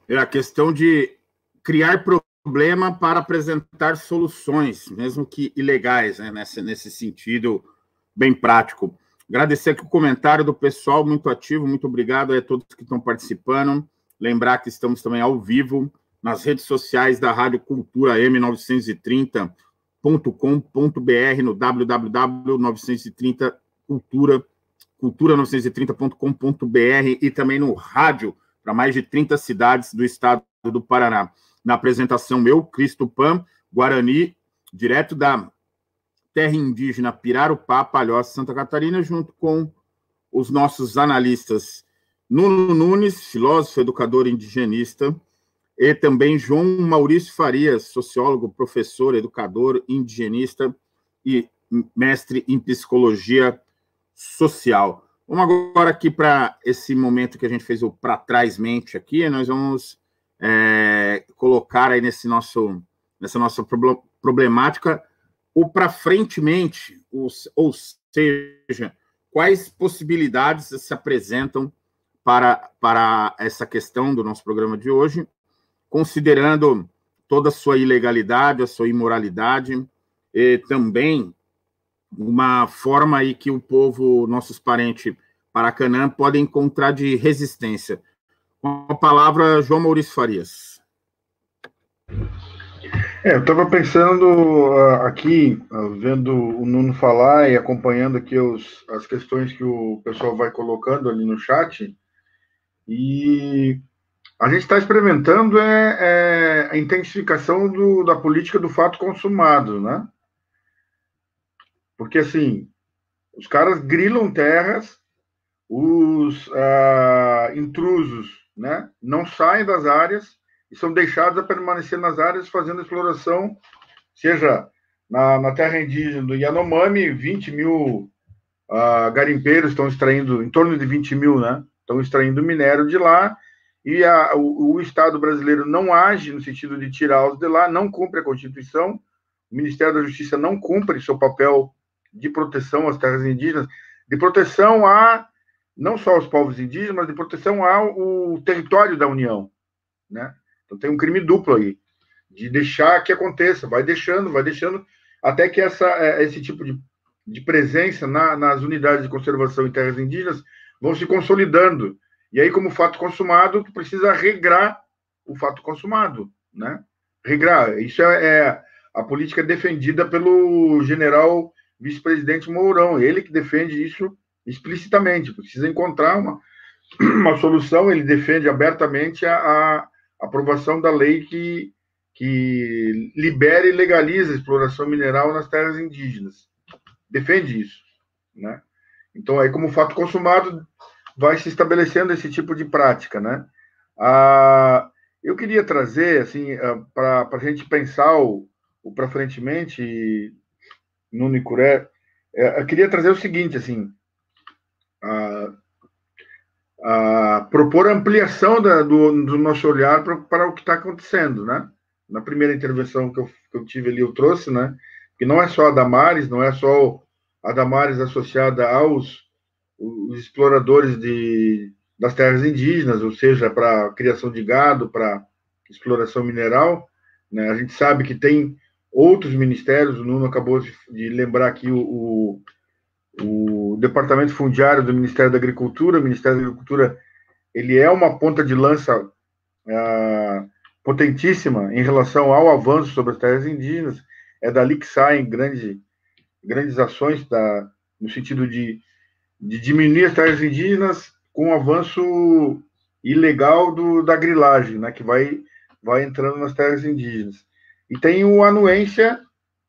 É a questão de criar problema para apresentar soluções, mesmo que ilegais, né, nesse, nesse sentido bem prático. Agradecer aqui o comentário do pessoal, muito ativo, muito obrigado a todos que estão participando. Lembrar que estamos também ao vivo nas redes sociais da Rádio Cultura M930.com.br, no www.930 cultura, cultura930.com.br e também no rádio para mais de 30 cidades do estado do Paraná. Na apresentação, eu, Cristo Pan, Guarani, direto da terra indígena Pirarupá, Palhoça, Santa Catarina, junto com os nossos analistas Nuno Nunes, filósofo, educador indigenista, e também João Maurício Farias, sociólogo, professor, educador, indigenista e mestre em psicologia social. Vamos agora aqui para esse momento que a gente fez o para trás mente aqui, nós vamos é, colocar aí nesse nosso, nessa nossa problemática o para frente mente, ou seja, quais possibilidades se apresentam para, para essa questão do nosso programa de hoje, considerando toda a sua ilegalidade, a sua imoralidade, e também uma forma aí que o povo, nossos parentes Paracanã, podem encontrar de resistência. Com a palavra, João Maurício Farias. É, eu estava pensando uh, aqui, uh, vendo o Nuno falar e acompanhando aqui os, as questões que o pessoal vai colocando ali no chat, e a gente está experimentando é, é, a intensificação do, da política do fato consumado, né? Porque, assim, os caras grilam terras, os ah, intrusos né, não saem das áreas e são deixados a permanecer nas áreas fazendo exploração, seja na, na terra indígena do Yanomami, 20 mil ah, garimpeiros estão extraindo, em torno de 20 mil, né? Estão extraindo minério de lá, e a, o, o, Estado brasileiro não age no sentido de tirá-los de lá, não cumpre a Constituição, o Ministério da Justiça não cumpre seu papel de proteção às terras indígenas, de proteção a não só aos povos indígenas, mas de proteção ao território da União, né? Então tem um crime duplo aí, de deixar que aconteça, vai deixando, vai deixando, até que essa, é, esse tipo de, de presença na, nas unidades de conservação em terras indígenas vão se consolidando. E aí, como fato consumado, tu precisa regrar o fato consumado, né? Regrar. Isso é, é a política defendida pelo general vice-presidente Mourão, ele que defende isso explicitamente, precisa encontrar uma, uma solução, ele defende abertamente a, a aprovação da lei que, que libera e legaliza a exploração mineral nas terras indígenas. Defende isso, né? Então, aí, como fato consumado, vai se estabelecendo esse tipo de prática, né? Ah, eu queria trazer, assim, ah, para a gente pensar o, o para frentemente, no Nicuré, é, eu queria trazer o seguinte, assim, a, a propor ampliação da, do, do, nosso olhar para, o que está acontecendo, né? Na primeira intervenção que eu, que eu, tive ali, eu trouxe, né? Que não é só a Damares, não é só a Damares associada aos os exploradores de, das terras indígenas, ou seja, para criação de gado, para exploração mineral. Né? A gente sabe que tem outros ministérios, o Nuno acabou de lembrar aqui o, o, o, Departamento Fundiário do Ministério da Agricultura, o Ministério da Agricultura, ele é uma ponta de lança ah, potentíssima em relação ao avanço sobre as terras indígenas, é dali que saem grande, grandes ações da, no sentido de, de diminuir as terras indígenas com o avanço ilegal do, da grilagem, né, que vai, vai entrando nas terras indígenas. E tem o anuência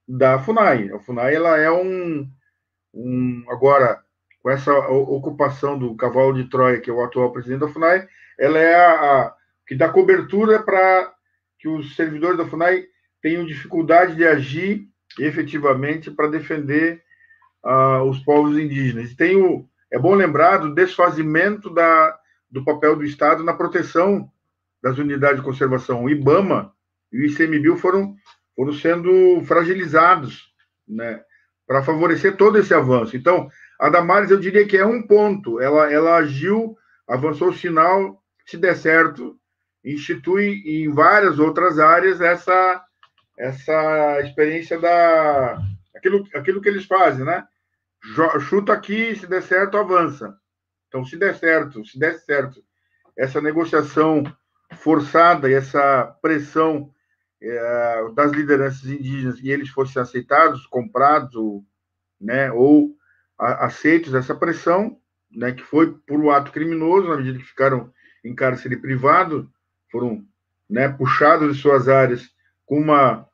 da FUNAI. A FUNAI ela é um, um agora com essa ocupação do cavalo de Troia, que é o atual presidente da FUNAI, ela é a, a que dá cobertura para que os servidores da FUNAI tenham dificuldade de agir efetivamente para defender uh, os povos indígenas. Tem o, é bom lembrar do desfazimento da, do papel do Estado na proteção das unidades de conservação. O IBAMA e o ICMBio foram, foram sendo fragilizados, né, para favorecer todo esse avanço. Então, a Damares, eu diria que é um ponto. Ela, ela agiu, avançou o sinal, se der certo, institui em várias outras áreas essa, essa experiência da. Aquilo, aquilo que eles fazem, né? Chuta aqui, se der certo, avança. Então, se der certo, se der certo, essa negociação forçada e essa pressão é, das lideranças indígenas e eles fossem aceitados, comprados, ou, né, ou aceitos essa pressão, né, que foi por um ato criminoso, na medida que ficaram em cárcere privado, foram né, puxados de suas áreas com uma,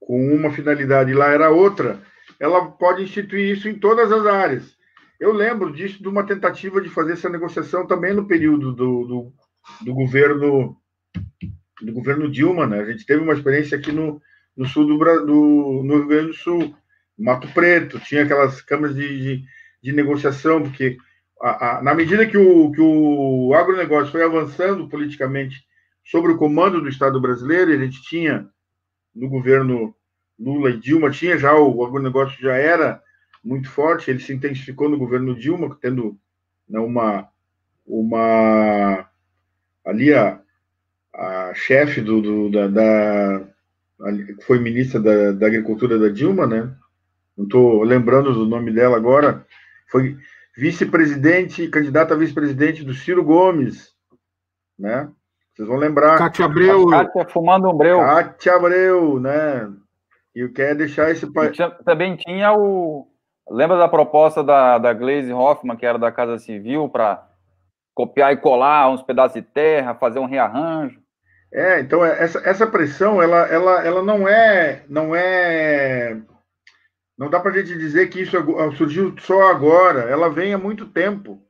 com uma finalidade e lá era outra, ela pode instituir isso em todas as áreas. Eu lembro disso de uma tentativa de fazer essa negociação também no período do, do, do governo do governo Dilma, né? A gente teve uma experiência aqui no, no sul do, do no Rio Grande do Sul, Mato Preto, tinha aquelas câmaras de, de, de negociação, porque a, a, na medida que o, que o agronegócio foi avançando politicamente sobre o comando do Estado brasileiro, a gente tinha no governo Lula e Dilma, tinha já o agronegócio já era muito forte, ele se intensificou no governo Dilma, tendo né, uma, uma ali a, a chefe do, do da, da foi ministra da, da Agricultura da Dilma, né? Não estou lembrando do nome dela agora. Foi vice-presidente, candidata a vice-presidente do Ciro Gomes, né? Vocês vão lembrar. Cátia Abreu. Cátia fumando um breu. Cátia Abreu, né? E eu quero deixar esse país. Também tinha o. Lembra da proposta da, da Glaze Hoffman, que era da Casa Civil, para copiar e colar uns pedaços de terra, fazer um rearranjo? É, então é, essa, essa pressão, ela, ela, ela não é, não é, não dá para a gente dizer que isso surgiu só agora. Ela vem há muito tempo,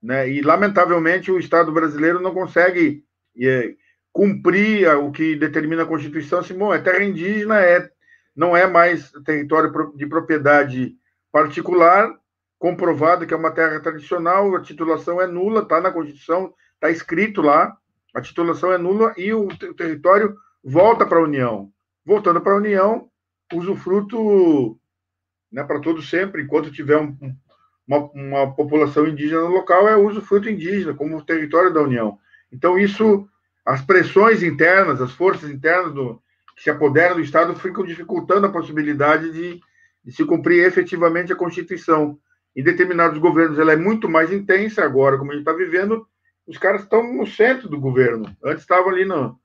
né? E lamentavelmente o Estado brasileiro não consegue é, cumprir o que determina a Constituição. Assim, bom, é terra indígena, é, não é mais território de propriedade particular, comprovado que é uma terra tradicional, a titulação é nula, está na Constituição, está escrito lá a titulação é nula e o, território volta para a União. Voltando para a União, usufruto né, para todo sempre, enquanto tiver um, uma, uma, população indígena no local, é usufruto indígena, como território da União. Então, isso, as pressões internas, as forças internas do, que se apoderam do Estado ficam dificultando a possibilidade de, de se cumprir efetivamente a Constituição. Em determinados governos, ela é muito mais intensa agora, como a gente está vivendo, os caras estão no centro do governo. Antes estavam ali no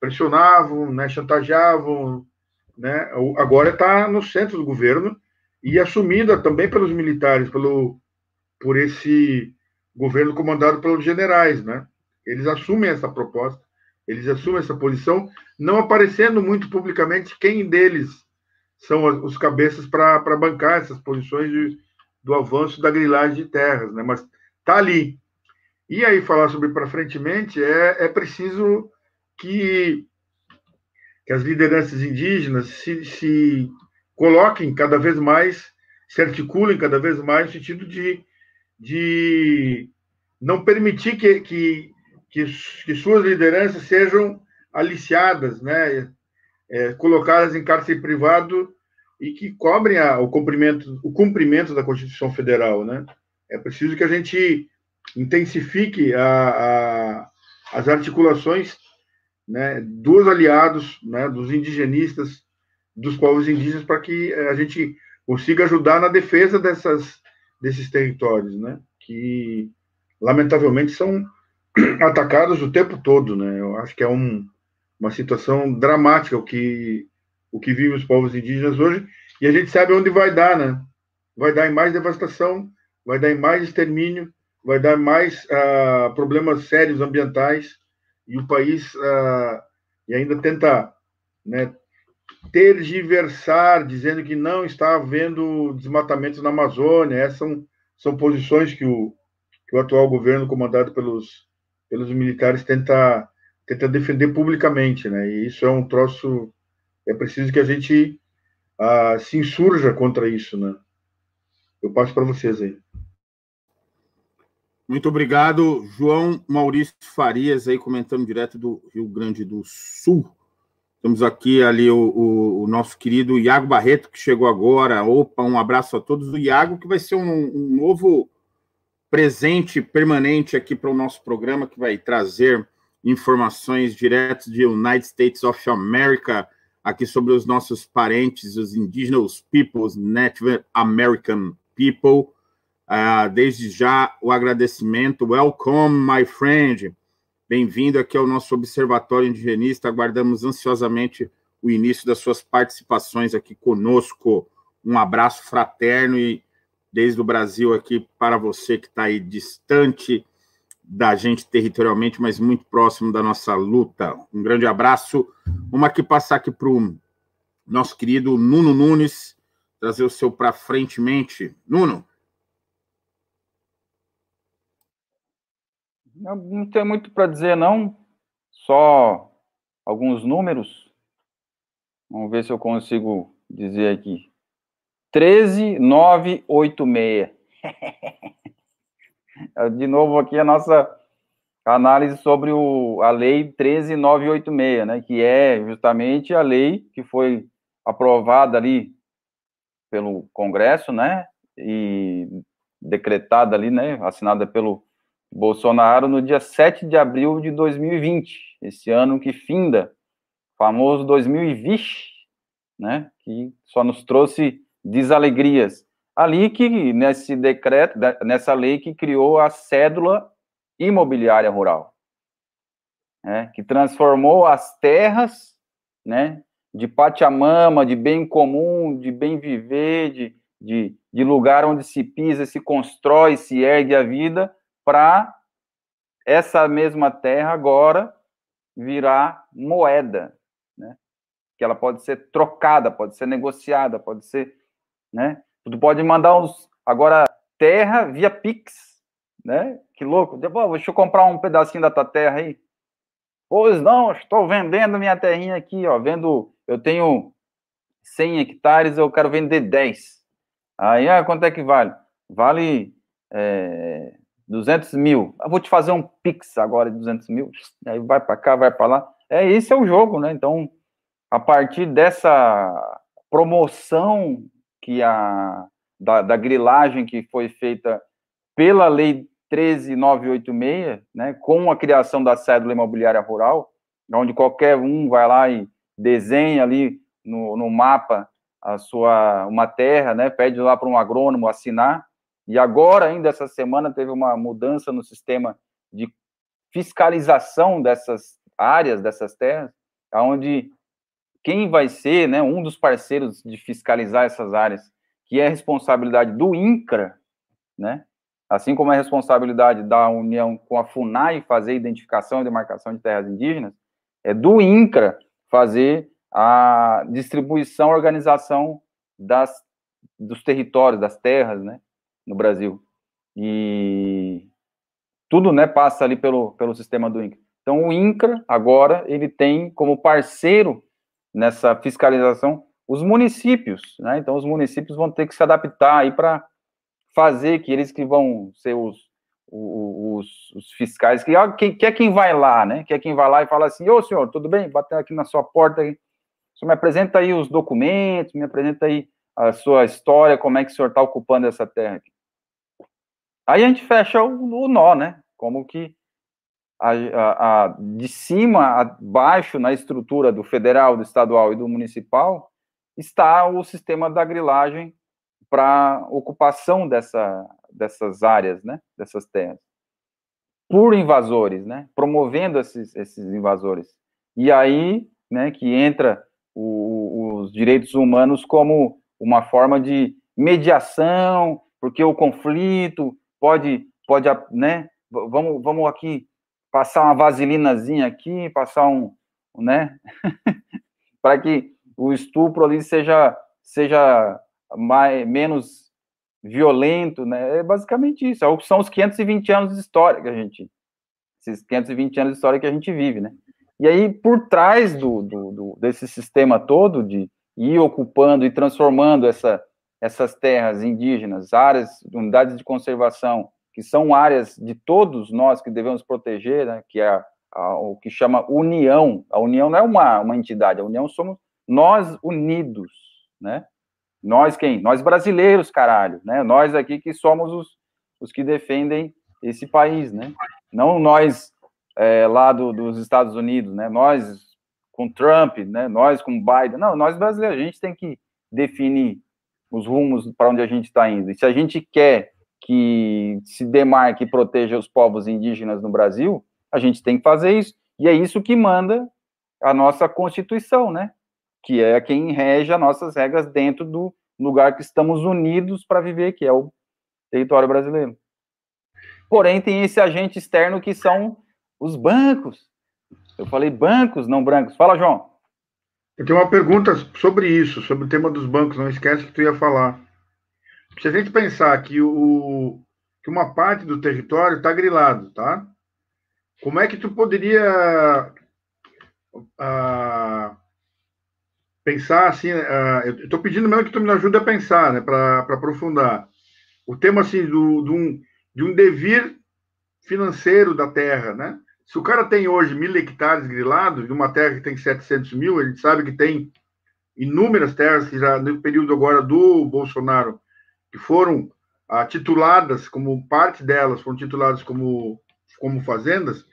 pressionavam, né, chantageavam, né? Agora está no centro do governo e assumida também pelos militares, pelo por esse governo comandado pelos generais, né? Eles assumem essa proposta, eles assumem essa posição, não aparecendo muito publicamente quem deles são os cabeças para bancar essas posições de, do avanço da grilagem de terras, né? Mas tá ali, e aí, falar sobre para frentemente, é, é preciso que, que as lideranças indígenas se, se coloquem cada vez mais, se articulem cada vez mais no sentido de, de não permitir que, que, que, que suas lideranças sejam aliciadas, né? É, colocadas em cárcere privado e que cobrem a, o, cumprimento, o cumprimento da Constituição Federal. Né? É preciso que a gente intensifique a, a, as articulações né, dos aliados, né, dos indigenistas, dos povos indígenas, para que a gente consiga ajudar na defesa dessas, desses territórios, né, que lamentavelmente são atacados o tempo todo. Né, eu acho que é um, uma situação dramática o que, o que vivem os povos indígenas hoje, e a gente sabe onde vai dar, né? Vai dar em mais devastação, vai dar em mais extermínio, vai dar mais uh, problemas sérios ambientais e o país uh, e ainda tenta né, tergiversar, dizendo que não está havendo desmatamentos na Amazônia. Essas são, são posições que o, que o atual governo, comandado pelos, pelos militares, tenta, tenta defender publicamente. Né? E isso é um troço. É preciso que a gente uh, se insurja contra isso. Né? Eu passo para vocês aí. Muito obrigado, João Maurício Farias, aí comentando direto do Rio Grande do Sul. Temos aqui ali o, o, o, nosso querido Iago Barreto, que chegou agora. Opa, um abraço a todos. O Iago, que vai ser um, um novo presente permanente aqui para o nosso programa, que vai trazer informações diretas de United States of America, aqui sobre os nossos parentes, os indigenous peoples, Native American people. Uh, desde já o agradecimento. Welcome, my friend. Bem-vindo aqui ao nosso Observatório Indigenista. Aguardamos ansiosamente o início das suas participações aqui conosco. Um abraço fraterno e desde o Brasil aqui para você que está aí distante da gente territorialmente, mas muito próximo da nossa luta. Um grande abraço. Vamos aqui passar aqui para o nosso querido Nuno Nunes, trazer o seu para frentemente. Nuno. Não, tem muito para dizer, não. Só alguns números. Vamos ver se eu consigo dizer aqui. 13986. De novo aqui a nossa análise sobre o, a lei 13986, né, que é justamente a lei que foi aprovada ali pelo Congresso, né, e decretada ali, né, assinada pelo Bolsonaro no dia 7 de abril de 2020, esse ano que finda, famoso 2020, né, que só nos trouxe desalegrias. Ali que, nesse decreto, nessa lei que criou a cédula imobiliária rural, né, que transformou as terras, né, de Pachamama, de bem comum, de bem viver, de, de, de lugar onde se pisa, se constrói, se ergue a vida, para essa mesma terra agora virar moeda, né? Que ela pode ser trocada, pode ser negociada, pode ser, né? Tu pode mandar uns agora terra via Pix, né? Que louco. Deixa eu comprar um pedacinho da tua terra aí. Pois não, estou vendendo minha terrinha aqui, ó, vendo, eu tenho 100 hectares, eu quero vender 10. Aí, ah, quanto é que vale? Vale é, 200 mil. Eu vou te fazer um Pix agora de 200 mil. Aí vai para cá, vai para lá. É, esse é o jogo, né? Então, a partir dessa promoção que a da, da grilagem que foi feita pela lei 13986, né, com a criação da cédula imobiliária rural, onde qualquer um vai lá e desenha ali no, no mapa a sua uma terra, né, pede lá para um agrônomo assinar, e agora, ainda essa semana, teve uma mudança no sistema de fiscalização dessas áreas, dessas terras, onde quem vai ser né, um dos parceiros de fiscalizar essas áreas, que é a responsabilidade do INCRA, né, assim como é a responsabilidade da União com a FUNAI fazer identificação e demarcação de terras indígenas, é do INCRA fazer a distribuição, organização das, dos territórios, das terras, né, no Brasil. E tudo, né, passa ali pelo, pelo sistema do INCRA. Então, o INCRA, agora, ele tem como parceiro nessa fiscalização os municípios, né? Então, os municípios vão ter que se adaptar aí para fazer que eles que vão ser os, os, os fiscais, que, ah, que, que, é quem vai lá, né? Que é quem vai lá e fala assim, ô senhor, tudo bem? Batendo aqui na sua porta, aí. Só me apresenta aí os documentos, me apresenta aí a sua história, como é que o senhor está ocupando essa terra aqui. Aí a gente fecha o, o nó, né? Como que a, a, a, de cima a baixo na estrutura do federal, do estadual e do municipal está o sistema da grilagem para ocupação dessa, dessas áreas, né? Dessas terras por invasores, né? Promovendo esses, esses invasores. E aí, né? Que entra o, os direitos humanos como uma forma de mediação, porque o conflito pode, pode, né? Vamos, vamos aqui passar uma vaselinazinha aqui, passar um, né? para que o estupro ali seja, seja mais, menos violento, né? É basicamente isso. É são os 520 anos de história que a gente, esses 520 anos de história que a gente vive, né? E aí, por trás do, do, do desse sistema todo de ir ocupando e transformando essa, essas terras indígenas, áreas, unidades de conservação, que são áreas de todos nós que devemos proteger, né, que é a, a, o que chama união. A união não é uma, uma entidade, a união somos nós unidos, né? Nós quem? Nós brasileiros, caralho, né? Nós aqui que somos os, os que defendem esse país, né? Não nós é, lá do, dos Estados Unidos, né? Nós com Trump, né? Nós com Biden. Não, nós brasileiros, a gente tem que definir os rumos para onde a gente está indo. E se a gente quer que se demarque e proteja os povos indígenas no Brasil, a gente tem que fazer isso. E é isso que manda a nossa Constituição, né? Que é quem rege as nossas regras dentro do lugar que estamos unidos para viver, que é o território brasileiro. Porém, tem esse agente externo que são os bancos. Eu falei bancos, não brancos. Fala, João. Eu tenho uma pergunta sobre isso, sobre o tema dos bancos. Não esquece que tu ia falar. Se a gente pensar que, o, que uma parte do território está grilado, tá? Como é que tu poderia uh, pensar assim? Uh, eu estou pedindo mesmo que tu me ajude a pensar, né, para aprofundar. o tema assim do, do um, de um devir financeiro da terra, né? Se o cara tem hoje mil hectares grilados, de uma terra que tem 700 mil, a gente sabe que tem inúmeras terras que já no período agora do Bolsonaro que foram ah, tituladas como parte delas foram tituladas como como fazendas.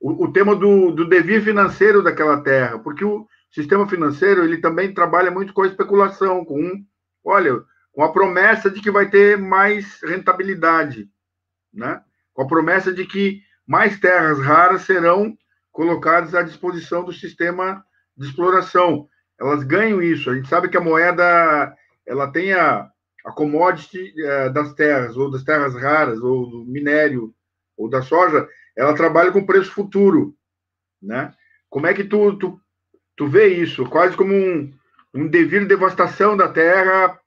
O, o tema do, do devir financeiro daquela terra, porque o sistema financeiro ele também trabalha muito com a especulação, com olha, com a promessa de que vai ter mais rentabilidade, né? Com a promessa de que mais terras raras serão colocadas à disposição do sistema de exploração elas ganham isso. A gente sabe que a moeda ela tem a, a commodity é, das terras, ou das terras raras, ou do minério, ou da soja, ela trabalha com preço futuro, né? Como é que tu, tu, tu vê isso? Quase como um, um devir de devastação da terra,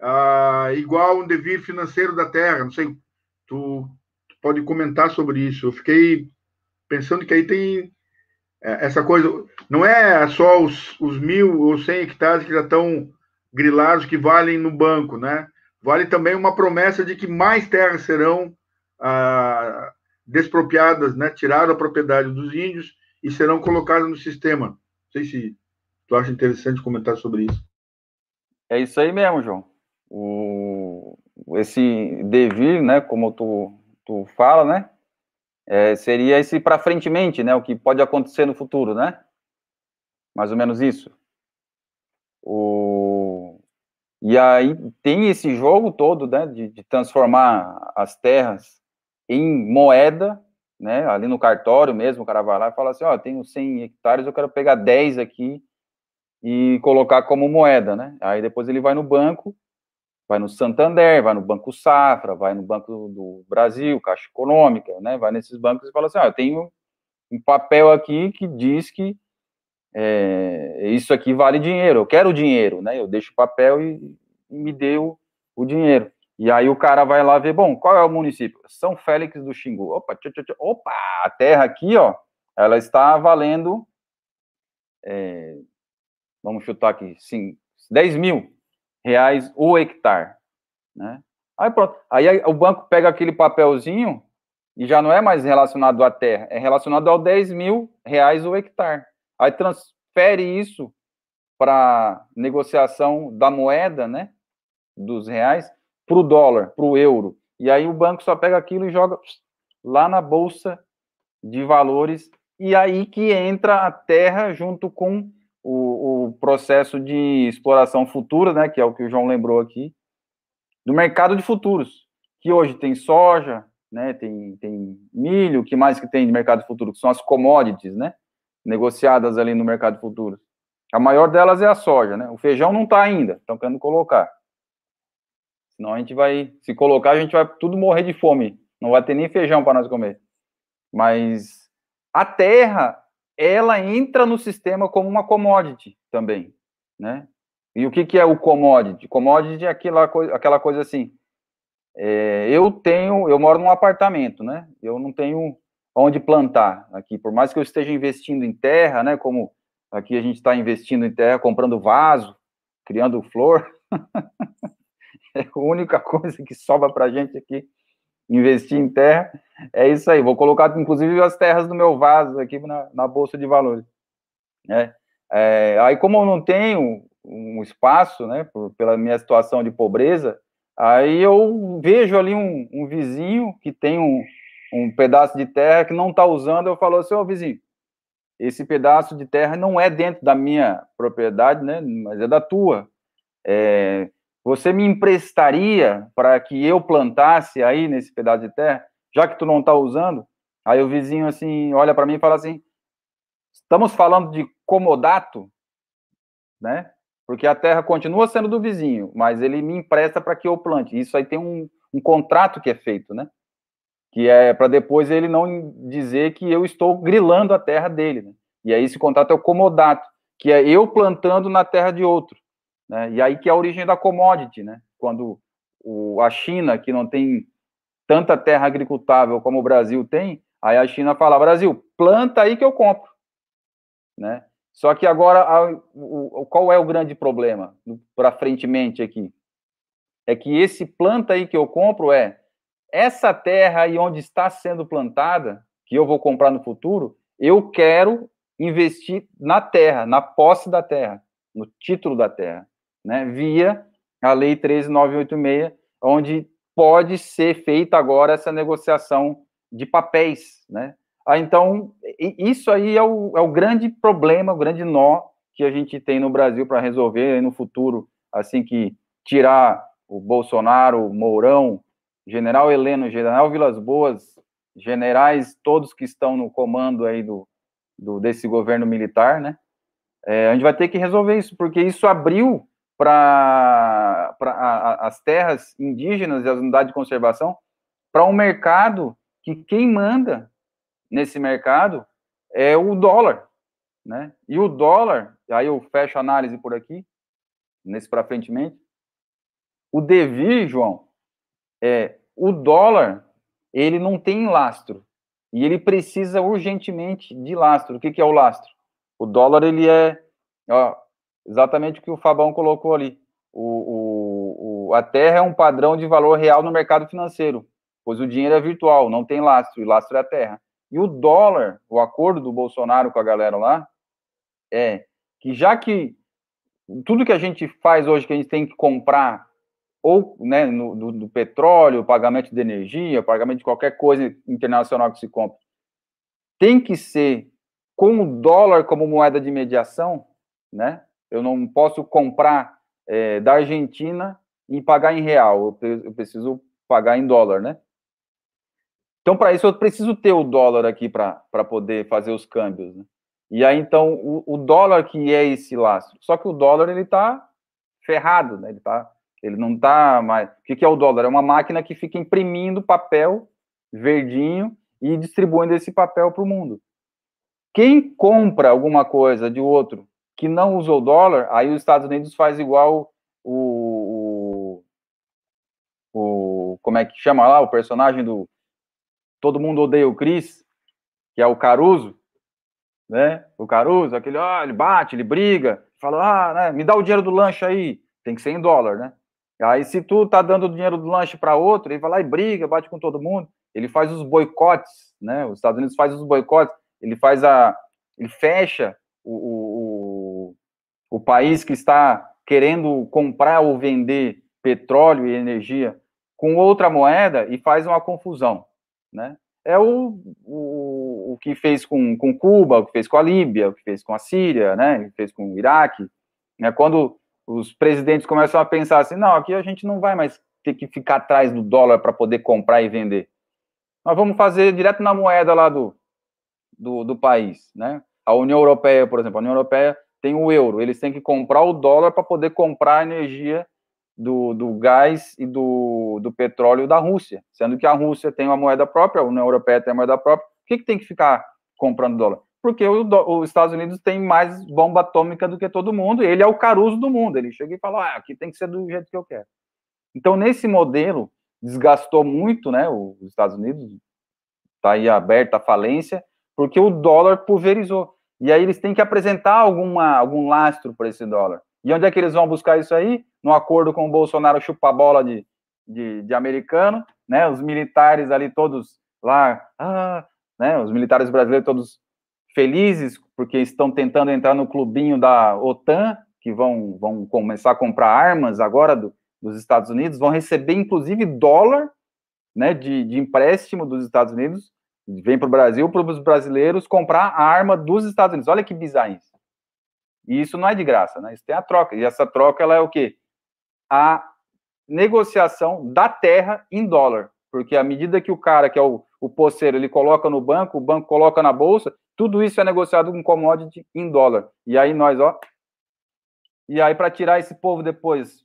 ah, igual um devir financeiro da terra. Não sei, tu pode comentar sobre isso. Eu fiquei pensando que aí tem é, essa coisa não é só os, os mil ou cem hectares que já estão grilados que valem no banco, né? Vale também uma promessa de que mais terras serão ah, despropriadas, né? Tiradas a propriedade dos índios e serão colocadas no sistema. Não sei se tu acha interessante comentar sobre isso. É isso aí mesmo, João. O, esse devir, né? Como tu, tu fala, né? é, seria esse para frentemente, né? O que pode acontecer no futuro, né? Mais ou menos isso. O... E aí tem esse jogo todo, né? De, de transformar as terras em moeda, né? Ali no cartório mesmo, o cara vai lá e fala assim: Ó, oh, tenho 100 hectares, eu quero pegar 10 aqui e colocar como moeda, né? Aí depois ele vai no banco vai no Santander, vai no Banco Safra, vai no Banco do Brasil, Caixa Econômica, né? Vai nesses bancos e fala assim: ah, eu tenho um papel aqui que diz que é, isso aqui vale dinheiro, eu quero dinheiro, né? Eu deixo o papel e, e me deu o, dinheiro. E aí o cara vai lá ver, bom, qual é o município? São Félix do Xingu. Opa, tchau, tchau, tchau. opa, a terra aqui, ó, ela está valendo, é, vamos chutar aqui, sim, 10 mil reais o hectare, né? Aí pronto. Aí o banco pega aquele papelzinho e já não é mais relacionado à terra, é relacionado ao 10 mil reais o hectare. Aí transfere isso para negociação da moeda, né? Dos reais para o dólar, para o euro. E aí o banco só pega aquilo e joga lá na bolsa de valores e aí que entra a terra junto com o, o processo de exploração futura, né, que é o que o João lembrou aqui, do mercado de futuros, que hoje tem soja, né, tem, tem milho, que mais que tem de mercado de futuro? Que são as commodities, né, negociadas ali no mercado de futuros. A maior delas é a soja, né, o feijão não está ainda, estão querendo colocar. Senão a gente vai, se colocar, a gente vai tudo morrer de fome, não vai ter nem feijão para nós comer. Mas a terra ela entra no sistema como uma commodity também, né? E o que, que é o commodity? Commodity é aquela coisa, aquela coisa assim, é, eu tenho, eu moro num apartamento, né? Eu não tenho onde plantar aqui, por mais que eu esteja investindo em terra, né? Como aqui a gente está investindo em terra, comprando vaso, criando flor, é a única coisa que sobra para gente aqui investir em terra. É isso aí. Vou colocar, inclusive, as terras do meu vaso aqui na, na Bolsa de Valores. É, é, aí, como eu não tenho um espaço, né, por, pela minha situação de pobreza, aí eu vejo ali um, um vizinho que tem um, um pedaço de terra que não está usando, eu falo assim, ô vizinho, esse pedaço de terra não é dentro da minha propriedade, né, mas é da tua. É, você me emprestaria para que eu plantasse aí nesse pedaço de terra, já que tu não está usando? Aí o vizinho assim olha para mim e fala assim: estamos falando de comodato, né? Porque a terra continua sendo do vizinho, mas ele me empresta para que eu plante. Isso aí tem um, um contrato que é feito, né? Que é para depois ele não dizer que eu estou grilando a terra dele. Né? E aí esse contrato é o comodato, que é eu plantando na terra de outro. Né? E aí que é a origem da commodity, né? Quando o, a China, que não tem tanta terra agricultável como o Brasil tem, aí a China fala, Brasil, planta aí que eu compro, né? Só que agora, a, o, qual é o grande problema, para frentemente aqui? é que esse planta aí que eu compro é essa terra aí onde está sendo plantada, que eu vou comprar no futuro, eu quero investir na terra, na posse da terra, no título da terra, né? Via a lei 13986, onde pode ser feita agora essa negociação de papéis, né? Ah, então, isso aí é o, é o grande problema, o grande nó que a gente tem no Brasil para resolver no futuro, assim que tirar o Bolsonaro, o Mourão, General Heleno, General Vilas Boas, generais todos que estão no comando aí do, do desse governo militar, né? É, a gente vai ter que resolver isso, porque isso abriu para as terras indígenas e as unidades de conservação para um mercado que quem manda nesse mercado é o dólar, né? E o dólar, aí eu fecho a análise por aqui, nesse para frente, o devir, João, é o dólar, ele não tem lastro e ele precisa urgentemente de lastro. O que, que é o lastro? O dólar, ele é ó, exatamente o que o Fabão colocou ali. O, o, o, a terra é um padrão de valor real no mercado financeiro, pois o dinheiro é virtual, não tem lastro, e lastro é a terra. E o dólar, o acordo do Bolsonaro com a galera lá, é que já que tudo que a gente faz hoje, que a gente tem que comprar, ou né, no, do, do petróleo, pagamento de energia, pagamento de qualquer coisa internacional que se compra, tem que ser com o dólar como moeda de mediação, né? Eu não posso comprar é, da Argentina e pagar em real, eu preciso pagar em dólar, né? Então, para isso, eu preciso ter o dólar aqui para poder fazer os câmbios. Né? E aí, então, o, o, dólar que é esse lastro. Só que o dólar, ele está ferrado, né? Ele, tá, ele não está mais... O que, que é o dólar? É uma máquina que fica imprimindo papel verdinho e distribuindo esse papel para o mundo. Quem compra alguma coisa de outro que não usou dólar, aí os Estados Unidos faz igual o, o, o como é que chama lá, o personagem do todo mundo odeia o Cris, que é o Caruso, né? O Caruso, aquele, ó, ele bate, ele briga, fala, ah, né, me dá o dinheiro do lanche aí, tem que ser em dólar, né? Aí se tu tá dando o dinheiro do lanche para outro, ele vai lá e briga, bate com todo mundo, ele faz os boicotes, né? Os Estados Unidos faz os boicotes, ele faz a, ele fecha o, o, país que está querendo comprar ou vender petróleo e energia com outra moeda e faz uma confusão né? É o, o, o que fez com, com Cuba, o que fez com a Líbia, o que fez com a Síria, né? O que fez com o Iraque. Né? Quando os presidentes começam a pensar assim, não, aqui a gente não vai mais ter que ficar atrás do dólar para poder comprar e vender. Nós vamos fazer direto na moeda lá do, do, do país, né? A União Europeia, por exemplo, a União Europeia tem o euro, eles têm que comprar o dólar para poder comprar a energia do, do gás e do, do petróleo da Rússia, sendo que a Rússia tem uma moeda própria, a União Europeia tem uma moeda própria, por que, que tem que ficar comprando dólar? Porque os Estados Unidos tem mais bomba atômica do que todo mundo, ele é o caruso do mundo, ele chega e fala, ah, aqui tem que ser do jeito que eu quero. Então, nesse modelo, desgastou muito, né, os Estados Unidos, está aí aberta a falência, porque o dólar pulverizou. E aí eles têm que apresentar alguma, algum lastro para esse dólar. E onde é que eles vão buscar isso aí? No acordo com o Bolsonaro chupa-bola de, de, de, americano, né? Os militares ali todos lá, ah, né? Os militares brasileiros todos felizes porque estão tentando entrar no clubinho da OTAN, que vão, vão começar a comprar armas agora do, dos Estados Unidos, vão receber inclusive dólar, né? De, de empréstimo dos Estados Unidos, vem para o Brasil para os brasileiros comprar a arma dos Estados Unidos. Olha que bizarro e isso não é de graça, né? Isso tem a troca. E essa troca ela é o quê? A negociação da terra em dólar. Porque à medida que o cara, que é o, o poceiro, ele coloca no banco, o banco coloca na bolsa, tudo isso é negociado com commodity em dólar. E aí nós, ó. E aí, para tirar esse povo depois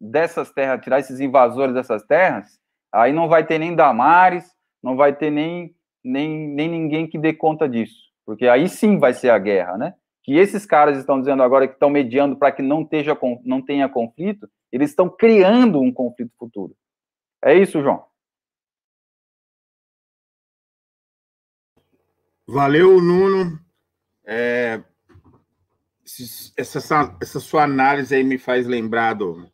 dessas terras, tirar esses invasores dessas terras, aí não vai ter nem Damares, não vai ter nem, nem, nem ninguém que dê conta disso. Porque aí sim vai ser a guerra, né? que esses caras estão dizendo agora que estão mediando para que não, esteja, não tenha conflito, eles estão criando um conflito futuro. É isso, João. Valeu, Nuno. É, essa, essa sua análise aí me faz lembrar do,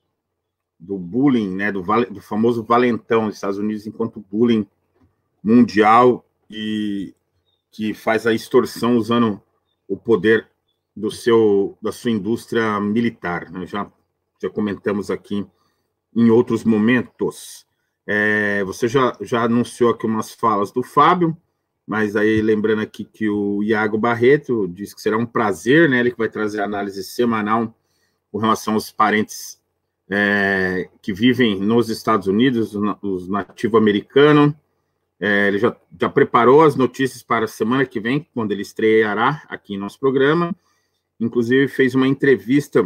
do bullying, né, do, do famoso valentão dos Estados Unidos enquanto bullying mundial e que faz a extorsão usando o poder do seu da sua indústria militar. Né? Já já comentamos aqui em outros momentos. É, você já, já anunciou aqui umas falas do Fábio, mas aí lembrando aqui que o Iago Barreto disse que será um prazer, né? Ele que vai trazer análise semanal com relação aos parentes é, que vivem nos Estados Unidos, os nativo-americanos. É, ele já, já preparou as notícias para a semana que vem, quando ele estreará aqui em nosso programa. Inclusive, fez uma entrevista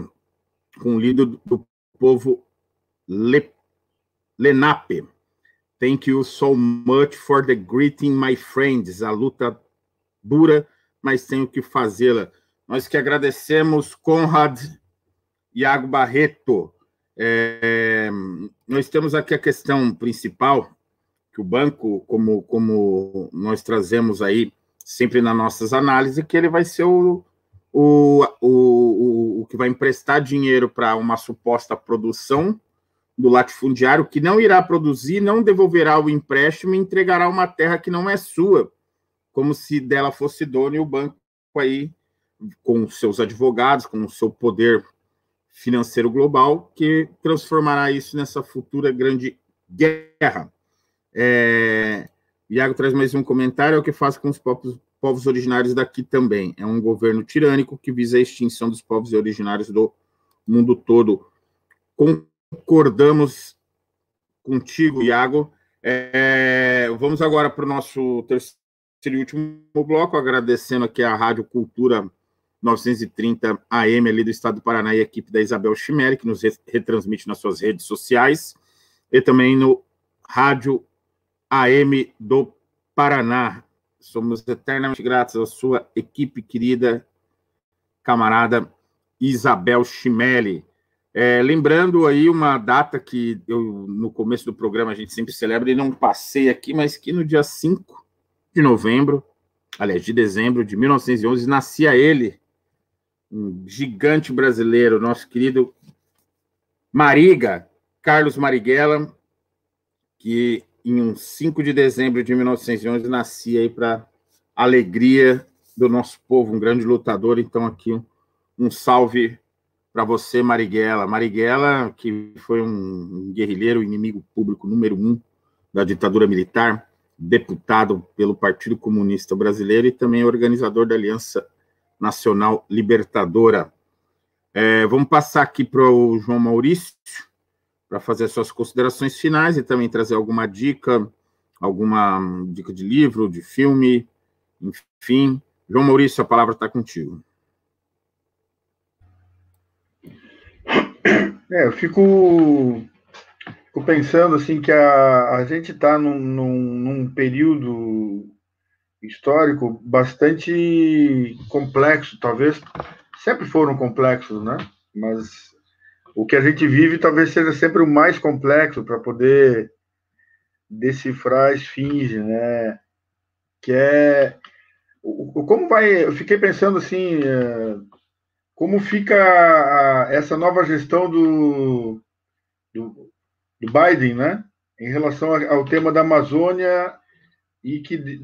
com o líder do povo Le, Lenape. Thank you so much for the greeting, my friends. A luta dura, mas tenho que fazê-la. Nós que agradecemos, Conrad Iago Barreto. É, nós temos aqui a questão principal, que o banco, como, como nós trazemos aí sempre nas nossas análises, que ele vai ser o, o, o, o que vai emprestar dinheiro para uma suposta produção do latifundiário que não irá produzir, não devolverá o empréstimo e entregará uma terra que não é sua, como se dela fosse dono e o banco aí com seus advogados, com o seu poder financeiro global, que transformará isso nessa futura grande guerra. É, Iago traz mais um comentário, é o que faz com os povos, povos originários daqui também. É um governo tirânico que visa a extinção dos povos originários do mundo todo. Concordamos contigo, Iago. É, vamos agora para o nosso terceiro e último bloco, agradecendo aqui a Rádio Cultura 930 AM ali do estado do Paraná e a equipe da Isabel Chimeri, que nos retransmite nas suas redes sociais, e também no Rádio AM do Paraná. Somos eternamente gratos à sua equipe querida, camarada Isabel Chimelli. É, lembrando aí uma data que eu, no começo do programa a gente sempre celebra e não passei aqui, mas que no dia 5 de novembro, aliás, de dezembro de 1911, nascia ele, um gigante brasileiro, nosso querido Mariga, Carlos Marighella, que em um 5 de dezembro de 1911 nascia aí para alegria do nosso povo, um grande lutador. Então, aqui um, um salve para você, Marighella. Marighella, que foi um guerrilheiro, inimigo público número um da ditadura militar, deputado pelo Partido Comunista Brasileiro e também organizador da Aliança Nacional Libertadora. É, vamos passar aqui para o João Maurício para fazer suas considerações finais e também trazer alguma dica, alguma dica de livro, de filme, enfim. João Maurício, a palavra está contigo. É, eu fico, fico, pensando assim que a, a gente está num, num, num período histórico bastante complexo, talvez sempre foram complexos, né? Mas o que a gente vive talvez seja sempre o mais complexo para poder decifrar a esfinge, né? Que é como vai? Eu fiquei pensando assim, é, como fica essa nova gestão do, do, do Biden, né? Em relação ao tema da Amazônia e que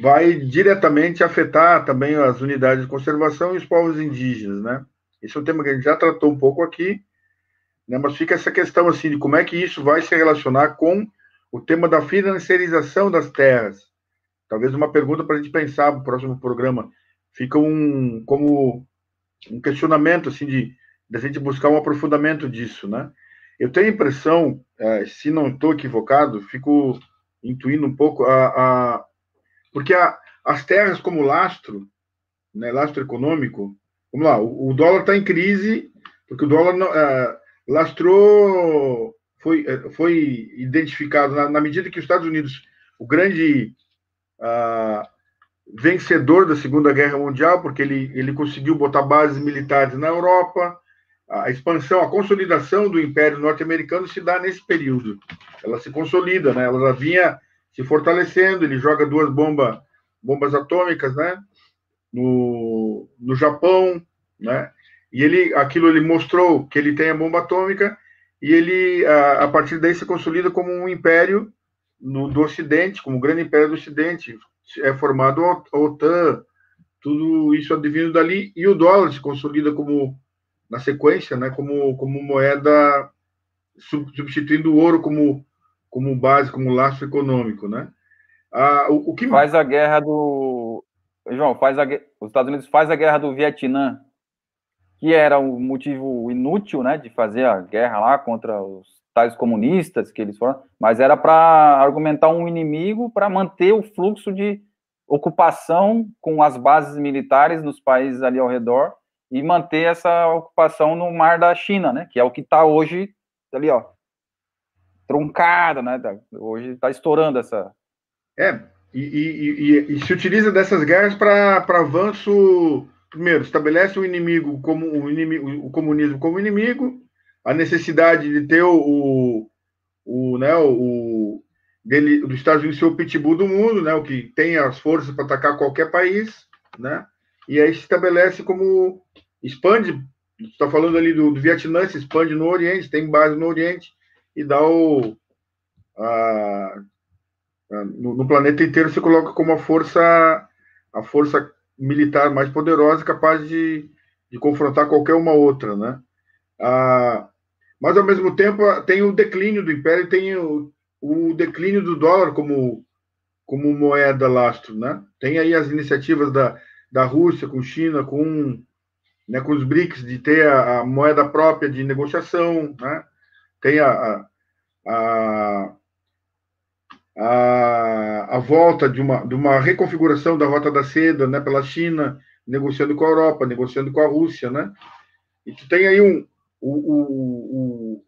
vai diretamente afetar também as unidades de conservação e os povos indígenas, né? Esse é um tema que a gente já tratou um pouco aqui, né? mas fica essa questão assim de como é que isso vai se relacionar com o tema da financiarização das terras. Talvez uma pergunta para a gente pensar no próximo programa. Fica um como um questionamento assim de, a gente buscar um aprofundamento disso, né? Eu tenho a impressão, eh, se não estou equivocado, fico intuindo um pouco a, a porque a, as terras como lastro, né, lastro econômico, vamos lá, o, o dólar está em crise porque o dólar uh, lastrou, foi, uh, foi identificado na, na, medida que os Estados Unidos, o grande uh, vencedor da Segunda Guerra Mundial, porque ele, ele conseguiu botar bases militares na Europa, a expansão, a consolidação do Império Norte-Americano se dá nesse período. Ela se consolida, né? Ela já vinha se fortalecendo. Ele joga duas bombas, bombas atômicas, né? No, no Japão, né? E ele, aquilo ele mostrou que ele tem a bomba atômica e ele, a, a partir daí, se consolida como um império no, do Ocidente, como o grande império do Ocidente. É formado a OTAN, tudo isso advindo dali, e o dólar se consolida como, na sequência, né, como, como moeda, substituindo o ouro como, como base, como laço econômico, né? Ah, o, o, que faz a guerra do João faz a... os Estados Unidos faz a guerra do Vietnã, que era um motivo inútil, né, de fazer a guerra lá contra os tais comunistas que eles foram, mas era para argumentar um inimigo para manter o fluxo de ocupação com as bases militares nos países ali ao redor e manter essa ocupação no mar da China, né? Que é o que está hoje ali, ó, truncada, né? Tá, hoje está estourando essa. É, e, e, e, e se utiliza dessas guerras para avanço. Primeiro, estabelece o inimigo como o, inimigo, o comunismo como inimigo, a necessidade de ter o, o, né, o, dele, dos Estados Unidos ser o pitbull do mundo, né, o que tem as forças para atacar qualquer país, né, e aí se estabelece como expande, está falando ali do, do Vietnã, se expande no Oriente, tem base no Oriente e dá o a, a, no, no, planeta inteiro se coloca como a força a força militar mais poderosa, capaz de, de confrontar qualquer uma outra, né? Ah, mas ao mesmo tempo tem o declínio do império, tem o, o declínio do dólar como, como moeda lastro, né? Tem aí as iniciativas da, da Rússia com China, com, né, com os BRICS, de ter a, a moeda própria de negociação, né? Tem a, a, a, a, volta de uma, de uma reconfiguração da Rota da Seda né, pela China, negociando com a Europa, negociando com a Rússia, né? E tu tem aí um, o, o,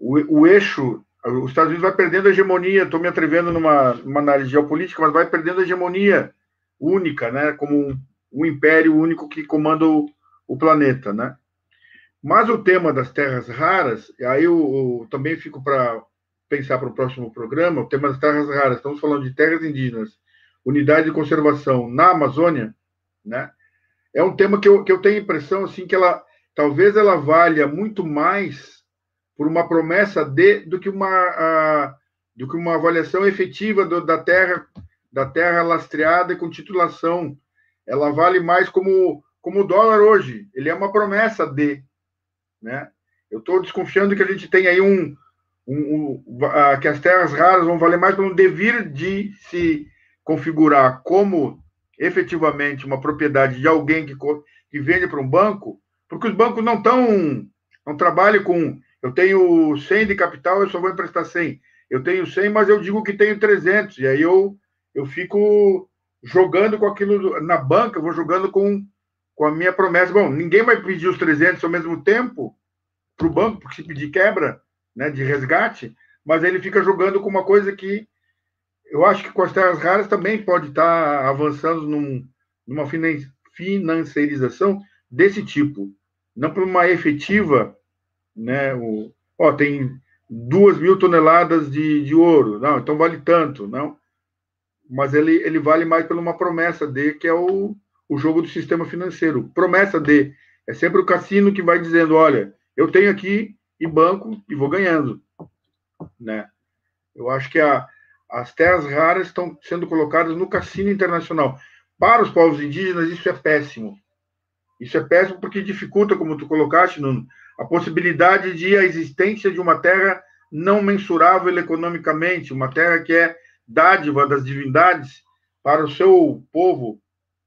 o, o, o eixo os Estados Unidos vai perdendo a hegemonia, estou me atrevendo numa, numa, análise geopolítica, mas vai perdendo a hegemonia única, né, como um, um império único que comanda o, o, planeta, né. Mas o tema das terras raras, aí eu, eu também fico para pensar para o próximo programa, o tema das terras raras, estamos falando de terras indígenas, unidade de conservação na Amazônia, né, é um tema que eu, que eu tenho a impressão, assim, que ela, talvez ela valha muito mais por uma promessa de do que uma a, do que uma avaliação efetiva do, da terra da terra lastreada e com titulação. Ela vale mais como como o dólar hoje. Ele é uma promessa de, né? Eu estou desconfiando que a gente tem aí um, um, um a, que as terras raras vão valer mais pelo devir de se configurar como efetivamente uma propriedade de alguém que, que vende para um banco, porque os bancos não estão não trabalham com eu tenho 100 de capital, eu só vou emprestar 100. Eu tenho 100, mas eu digo que tenho 300. E aí eu, eu fico jogando com aquilo na banca, eu vou jogando com, com a minha promessa. Bom, ninguém vai pedir os 300 ao mesmo tempo para o banco, porque se pedir quebra né, de resgate, mas ele fica jogando com uma coisa que eu acho que com as terras raras também pode estar avançando num, numa financiarização desse tipo. Não por uma efetiva né? O, ó, tem duas mil toneladas de, de ouro, não, então vale tanto, não. Mas ele, ele vale mais por uma promessa de que é o, o jogo do sistema financeiro. Promessa de é sempre o cassino que vai dizendo, olha, eu tenho aqui e banco e vou ganhando, né? Eu acho que a, as terras raras estão sendo colocadas no cassino internacional. Para os povos indígenas, isso é péssimo. Isso é péssimo porque dificulta, como tu colocaste, Nuno, a possibilidade de a existência de uma terra não mensurável economicamente, uma terra que é dádiva das divindades para o seu povo,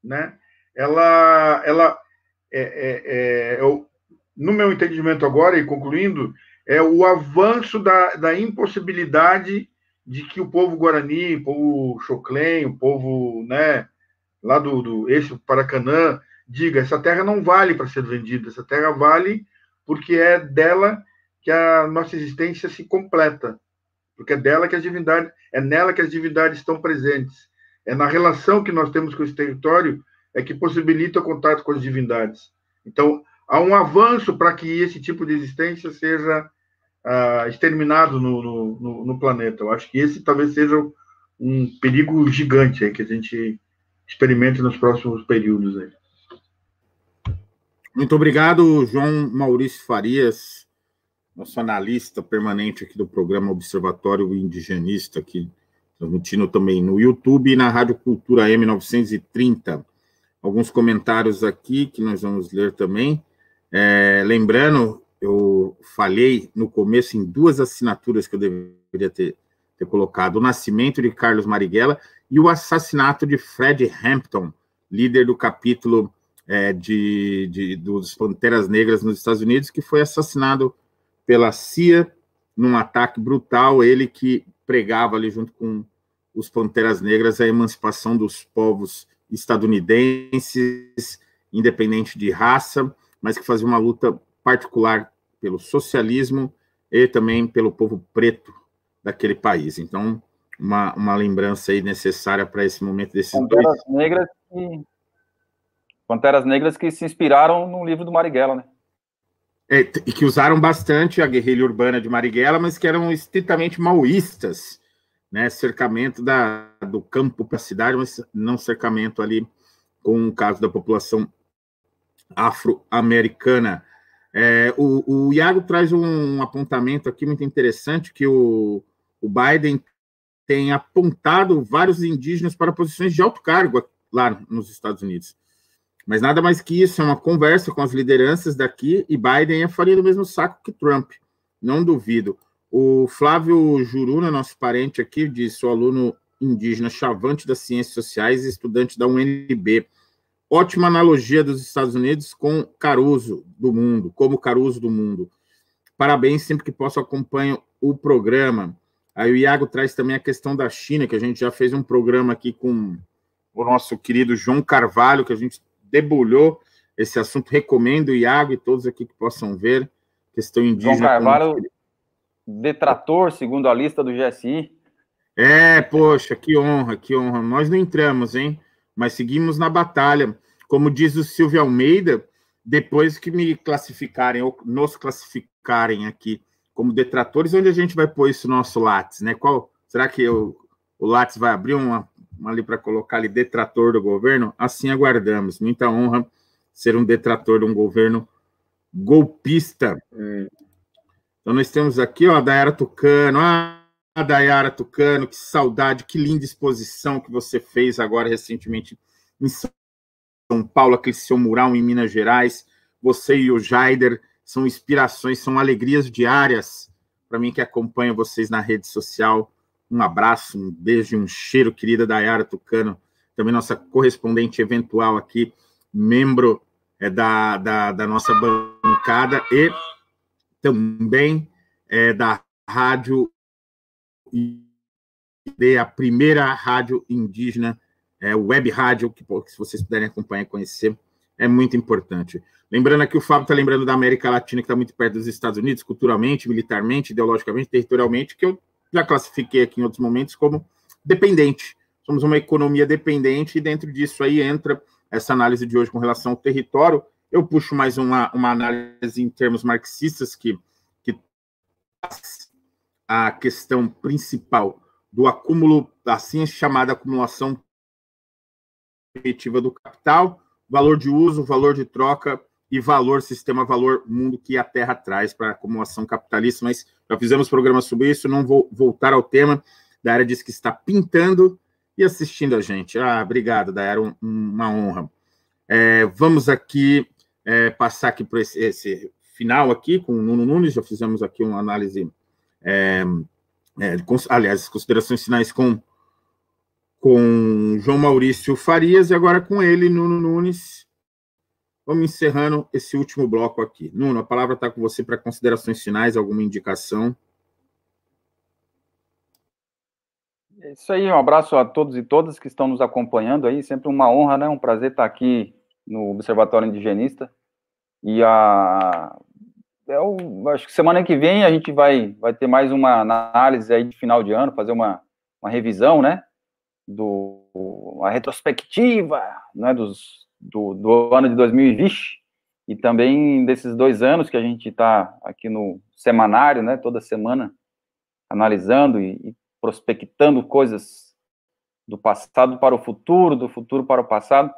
né? Ela, ela é, é, é, é no meu entendimento agora e concluindo, é o avanço da, da impossibilidade de que o povo guarani, o povo choclen, o povo, né, lá do, do Paracanã, diga essa terra não vale para ser vendida, essa terra vale porque é dela que a nossa existência se completa, porque é dela que as divindades, é nela que as divindades estão presentes, é na relação que nós temos com esse território é que possibilita o contato com as divindades. Então, há um avanço para que esse tipo de existência seja uh, exterminado no, no, no, planeta. Eu acho que esse talvez seja um perigo gigante aí, que a gente experimente nos próximos períodos. Aí. Muito obrigado, João Maurício Farias. nosso analista permanente aqui do programa Observatório Indigenista, aqui transmitindo também no YouTube e na Rádio Cultura M930. Alguns comentários aqui que nós vamos ler também. É, lembrando, eu falhei no começo em duas assinaturas que eu deveria ter, ter colocado: o nascimento de Carlos Marighella e o assassinato de Fred Hampton, líder do capítulo é, de, de, dos Panteras Negras nos Estados Unidos, que foi assassinado pela CIA num ataque brutal. Ele que pregava ali junto com os Panteras Negras a emancipação dos povos estadunidenses, independente de raça, mas que fazia uma luta particular pelo socialismo e também pelo povo preto daquele país. Então, uma, uma lembrança aí necessária para esse momento desses Panteras dois. Negras que... Panteras Negras que se inspiraram no livro do Marighella, né? É, e que usaram bastante a guerrilha urbana de Marighella, mas que eram estritamente maoístas, né? Cercamento da, do campo para a cidade, mas não cercamento ali com o caso da população afro-americana. É, o, o Iago traz um, apontamento aqui muito interessante, que o, o Biden tem apontado vários indígenas para posições de alto cargo lá nos Estados Unidos. Mas nada mais que isso, é uma conversa com as lideranças daqui e Biden é farinha do mesmo saco que Trump, não duvido. O Flávio Juruna, nosso parente aqui, de seu aluno indígena, chavante das ciências sociais e estudante da UNB. Ótima analogia dos Estados Unidos com Caruso do mundo, como Caruso do mundo. Parabéns, sempre que posso acompanho o programa. Aí o Iago traz também a questão da China, que a gente já fez um programa aqui com o nosso querido João Carvalho, que a gente debulhou esse assunto. Recomendo o Iago e todos aqui que possam ver. Questão indígena. João Carvalho, detrator, segundo a lista do GSI. É, poxa, que honra, que honra. Nós não entramos, hein? Mas seguimos na batalha. Como diz o Silvio Almeida, depois que me classificarem, ou nos classificarem aqui como detratores, onde a gente vai pôr isso no nosso Lattes, né? Qual será que eu, o Lattes vai abrir uma, uma ali para colocar ali detrator do governo? Assim aguardamos. Muita honra ser um detrator de um governo golpista. Hum. Então nós temos aqui, ó, a Dayara Tucano. Ah, a Dayara Tucano, que saudade, que linda exposição que você fez agora recentemente em São Paulo, aquele seu mural em Minas Gerais. Você e o Jaider são inspirações, são alegrias diárias para mim que acompanha vocês na rede social. Um abraço, um beijo, um cheiro, querida Dayara Tucano, também nossa correspondente eventual aqui, membro é, da, da, da, nossa bancada e também é, da rádio a primeira rádio indígena, é, web rádio, que, que se vocês puderem acompanhar e conhecer, é muito importante. Lembrando aqui, o Fábio está lembrando da América Latina, que está muito perto dos Estados Unidos, culturalmente, militarmente, ideologicamente, territorialmente, que eu já classifiquei aqui em outros momentos como dependente. Somos uma economia dependente, e dentro disso aí entra essa análise de hoje com relação ao território. Eu puxo mais uma, uma análise em termos marxistas, que, que a questão principal do acúmulo, assim chamada acumulação efetiva do capital, valor de uso, valor de troca e valor, sistema valor mundo que a Terra traz para a acumulação capitalista, mas já fizemos programas sobre isso, não vou voltar ao tema. Da área diz que está pintando e assistindo a gente. Ah, obrigado, da era um, uma honra. É, vamos aqui é, passar aqui por esse, esse, final aqui com o Nuno Nunes, já fizemos aqui uma análise, é, é, aliás, considerações finais com com João Maurício Farias e agora com ele, Nuno Nunes. Vamos encerrando esse último bloco aqui. Nuno, a palavra está com você para considerações finais, alguma indicação? É isso aí, um abraço a todos e todas que estão nos acompanhando aí, sempre uma honra, né? Um prazer estar aqui no Observatório Indigenista. E a eu acho que semana que vem a gente vai vai ter mais uma análise aí de final de ano, fazer uma, uma revisão, né? do a retrospectiva né, dos, do, do ano de 2020 e também desses dois anos que a gente está aqui no semanário, né, toda semana, analisando e, e, prospectando coisas do passado para o futuro, do futuro para o passado.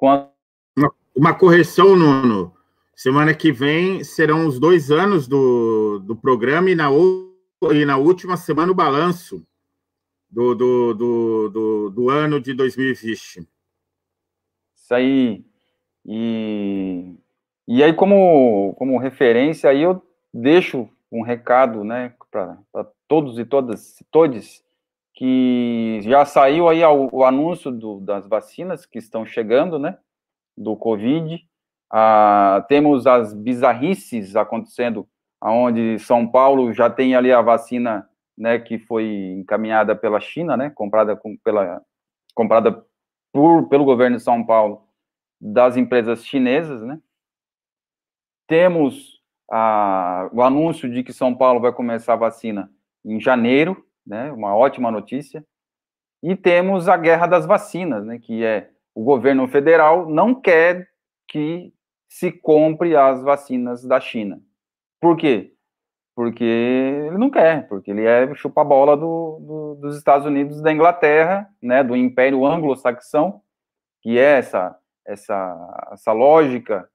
Uma, uma correção, Nuno. Semana que vem serão os dois anos do, do programa e na, e na última semana o balanço do, do, do, do, do ano de 2020. Isso aí. E, e aí, como, como referência, aí eu deixo um recado né, para todos e todas, todos, que já saiu aí o, o anúncio do, das vacinas que estão chegando, né, do Covid. Ah, temos as bizarrices acontecendo, aonde São Paulo já tem ali a vacina né, que foi encaminhada pela China, né, comprada com, pela comprada por, pelo governo de São Paulo das empresas chinesas, né? Temos a, o anúncio de que São Paulo vai começar a vacina em janeiro, né? Uma ótima notícia. E temos a guerra das vacinas, né? Que é o governo federal não quer que se compre as vacinas da China. Por quê? porque ele não quer, porque ele é chupa-bola do, do, dos Estados Unidos da Inglaterra, né, do Império Anglo-Saxão, que é essa, essa, essa lógica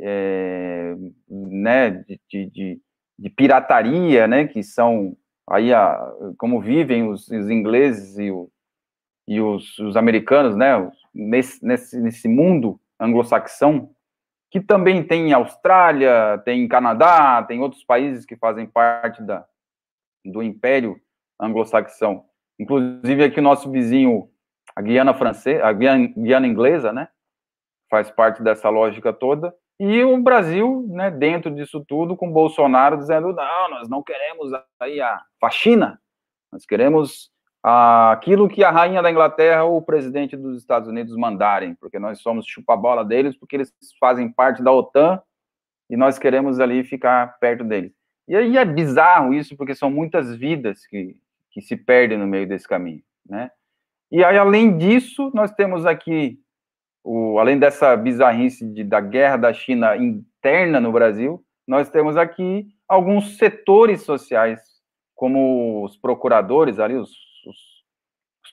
é, né, de, de, de, pirataria, né, que são aí a, como vivem os, os ingleses e, o, e os, os, americanos, né, nesse, nesse, nesse mundo anglo-saxão, que também tem Austrália, tem Canadá, tem outros países que fazem parte da, do Império Anglo-Saxão. Inclusive aqui o nosso vizinho, a Guiana francesa, a Guiana, Guiana inglesa, né? Faz parte dessa lógica toda. E o Brasil, né, dentro disso tudo, com Bolsonaro dizendo: não, nós não queremos aí a faxina, nós queremos aquilo que a rainha da Inglaterra ou o presidente dos Estados Unidos mandarem, porque nós somos chupa-bola deles, porque eles fazem parte da OTAN e nós queremos ali ficar perto deles. E aí é bizarro isso, porque são muitas vidas que, que se perdem no meio desse caminho, né? E aí, além disso, nós temos aqui, o, além dessa bizarrice de, da guerra da China interna no Brasil, nós temos aqui alguns setores sociais, como os procuradores ali, os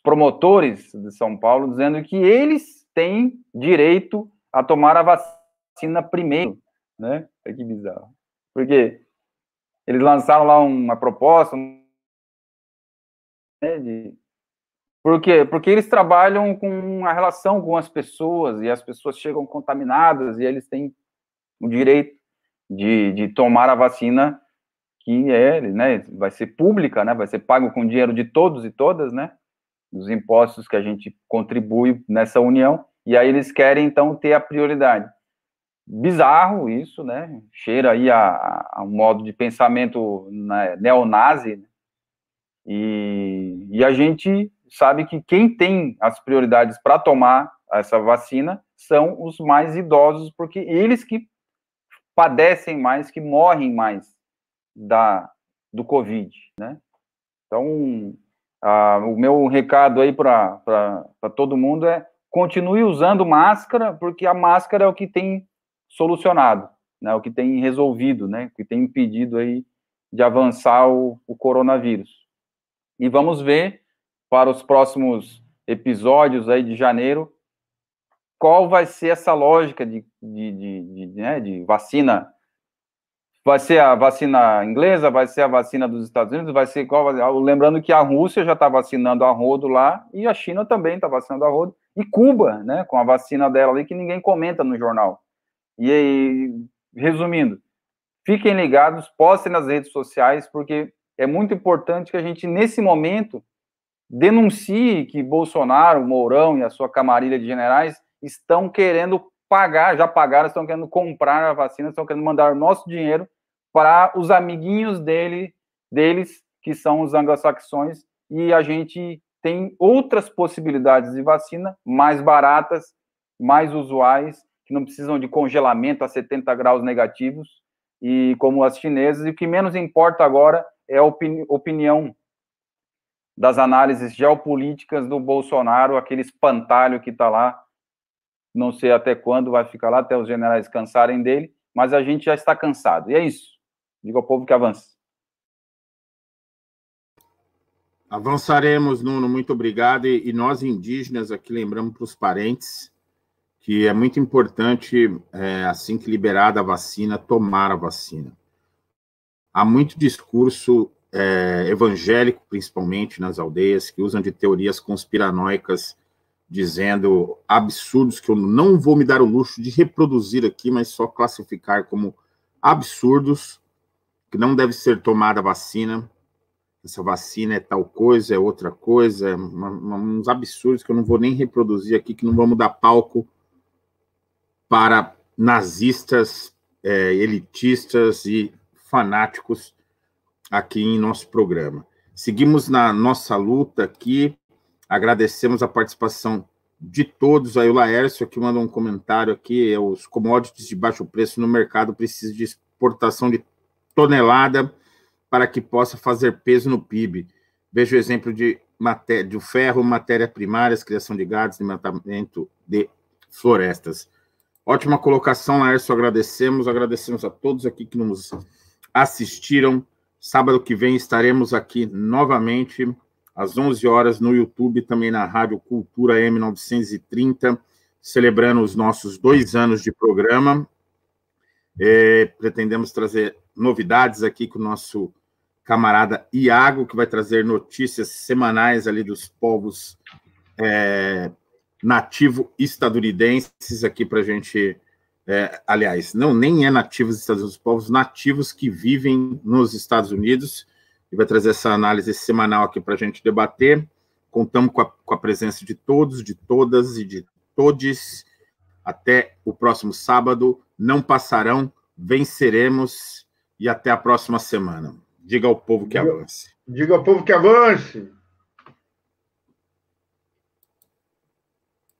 promotores de São Paulo dizendo que eles têm direito a tomar a vacina primeiro, né? É que bizarro. Porque eles lançaram lá uma proposta né, de por quê? Porque eles trabalham com a relação com as pessoas e as pessoas chegam contaminadas e eles têm o direito de, de tomar a vacina que é, né, vai ser pública, né, vai ser pago com dinheiro de todos e todas, né, dos impostos que a gente contribui nessa união, e aí eles querem, então, ter a prioridade. Bizarro isso, né? Cheira aí a, a um modo de pensamento né, neonazi, né? e, e a gente sabe que quem tem as prioridades para tomar essa vacina são os mais idosos, porque eles que padecem mais, que morrem mais da, do Covid, né? Então, ah, o meu recado aí para todo mundo é continue usando máscara, porque a máscara é o que tem solucionado, né, o que tem resolvido, né, o que tem impedido aí de avançar o, o coronavírus. E vamos ver para os próximos episódios aí de janeiro qual vai ser essa lógica de, de, de, de, né, de vacina vai ser a vacina inglesa, vai ser a vacina dos Estados Unidos, vai ser qual? Lembrando que a Rússia já está vacinando a rodo lá e a China também está vacinando a rodo e Cuba, né, com a vacina dela ali que ninguém comenta no jornal. E aí, resumindo, fiquem ligados, postem nas redes sociais porque é muito importante que a gente nesse momento denuncie que Bolsonaro, Mourão e a sua camarilha de generais estão querendo pagar, já pagaram, estão querendo comprar a vacina, estão querendo mandar o nosso dinheiro para os amiguinhos dele, deles, que são os anglo-saxões, e a gente tem outras possibilidades de vacina mais baratas, mais usuais, que não precisam de congelamento a 70 graus negativos, e como as chinesas, e o que menos importa agora é a opini opinião das análises geopolíticas do Bolsonaro, aquele espantalho que está lá, não sei até quando vai ficar lá, até os generais cansarem dele, mas a gente já está cansado. E é isso. Diga ao povo que avance. Avançaremos, Nuno, muito obrigado. E, nós indígenas aqui lembramos para os parentes que é muito importante, é, assim que liberada a vacina, tomar a vacina. Há muito discurso é, evangélico, principalmente nas aldeias, que usam de teorias conspiranoicas, dizendo absurdos que eu não vou me dar o luxo de reproduzir aqui, mas só classificar como absurdos, que não deve ser tomada vacina, essa vacina é tal coisa, é outra coisa, é uma, uma, uns absurdos que eu não vou nem reproduzir aqui, que não vamos dar palco para nazistas, é, elitistas e fanáticos aqui em nosso programa. Seguimos na nossa luta aqui, agradecemos a participação de todos. Aí o Laércio aqui mandou um comentário aqui, é, os commodities de baixo preço no mercado precisam de exportação de tonelada para que possa fazer peso no PIB. Veja o exemplo de, de ferro, matéria primária, criação de gados, desmatamento de florestas. Ótima colocação, Laércio, agradecemos, agradecemos a todos aqui que nos assistiram. Sábado que vem estaremos aqui novamente, às 11 horas, no YouTube, também na Rádio Cultura M930, celebrando os nossos dois anos de programa. É, pretendemos trazer novidades aqui com o nosso camarada Iago, que vai trazer notícias semanais ali dos povos é, nativo estadunidenses aqui para a gente. É, aliás, não nem é nativos Estados Unidos, povos nativos que vivem nos Estados Unidos, e vai trazer essa análise semanal aqui para a gente debater. Contamos com a, com a presença de todos, de todas e de todes. Até o próximo sábado. Não passarão, venceremos e até a próxima semana. Diga ao povo que diga, avance. Diga ao povo que avance.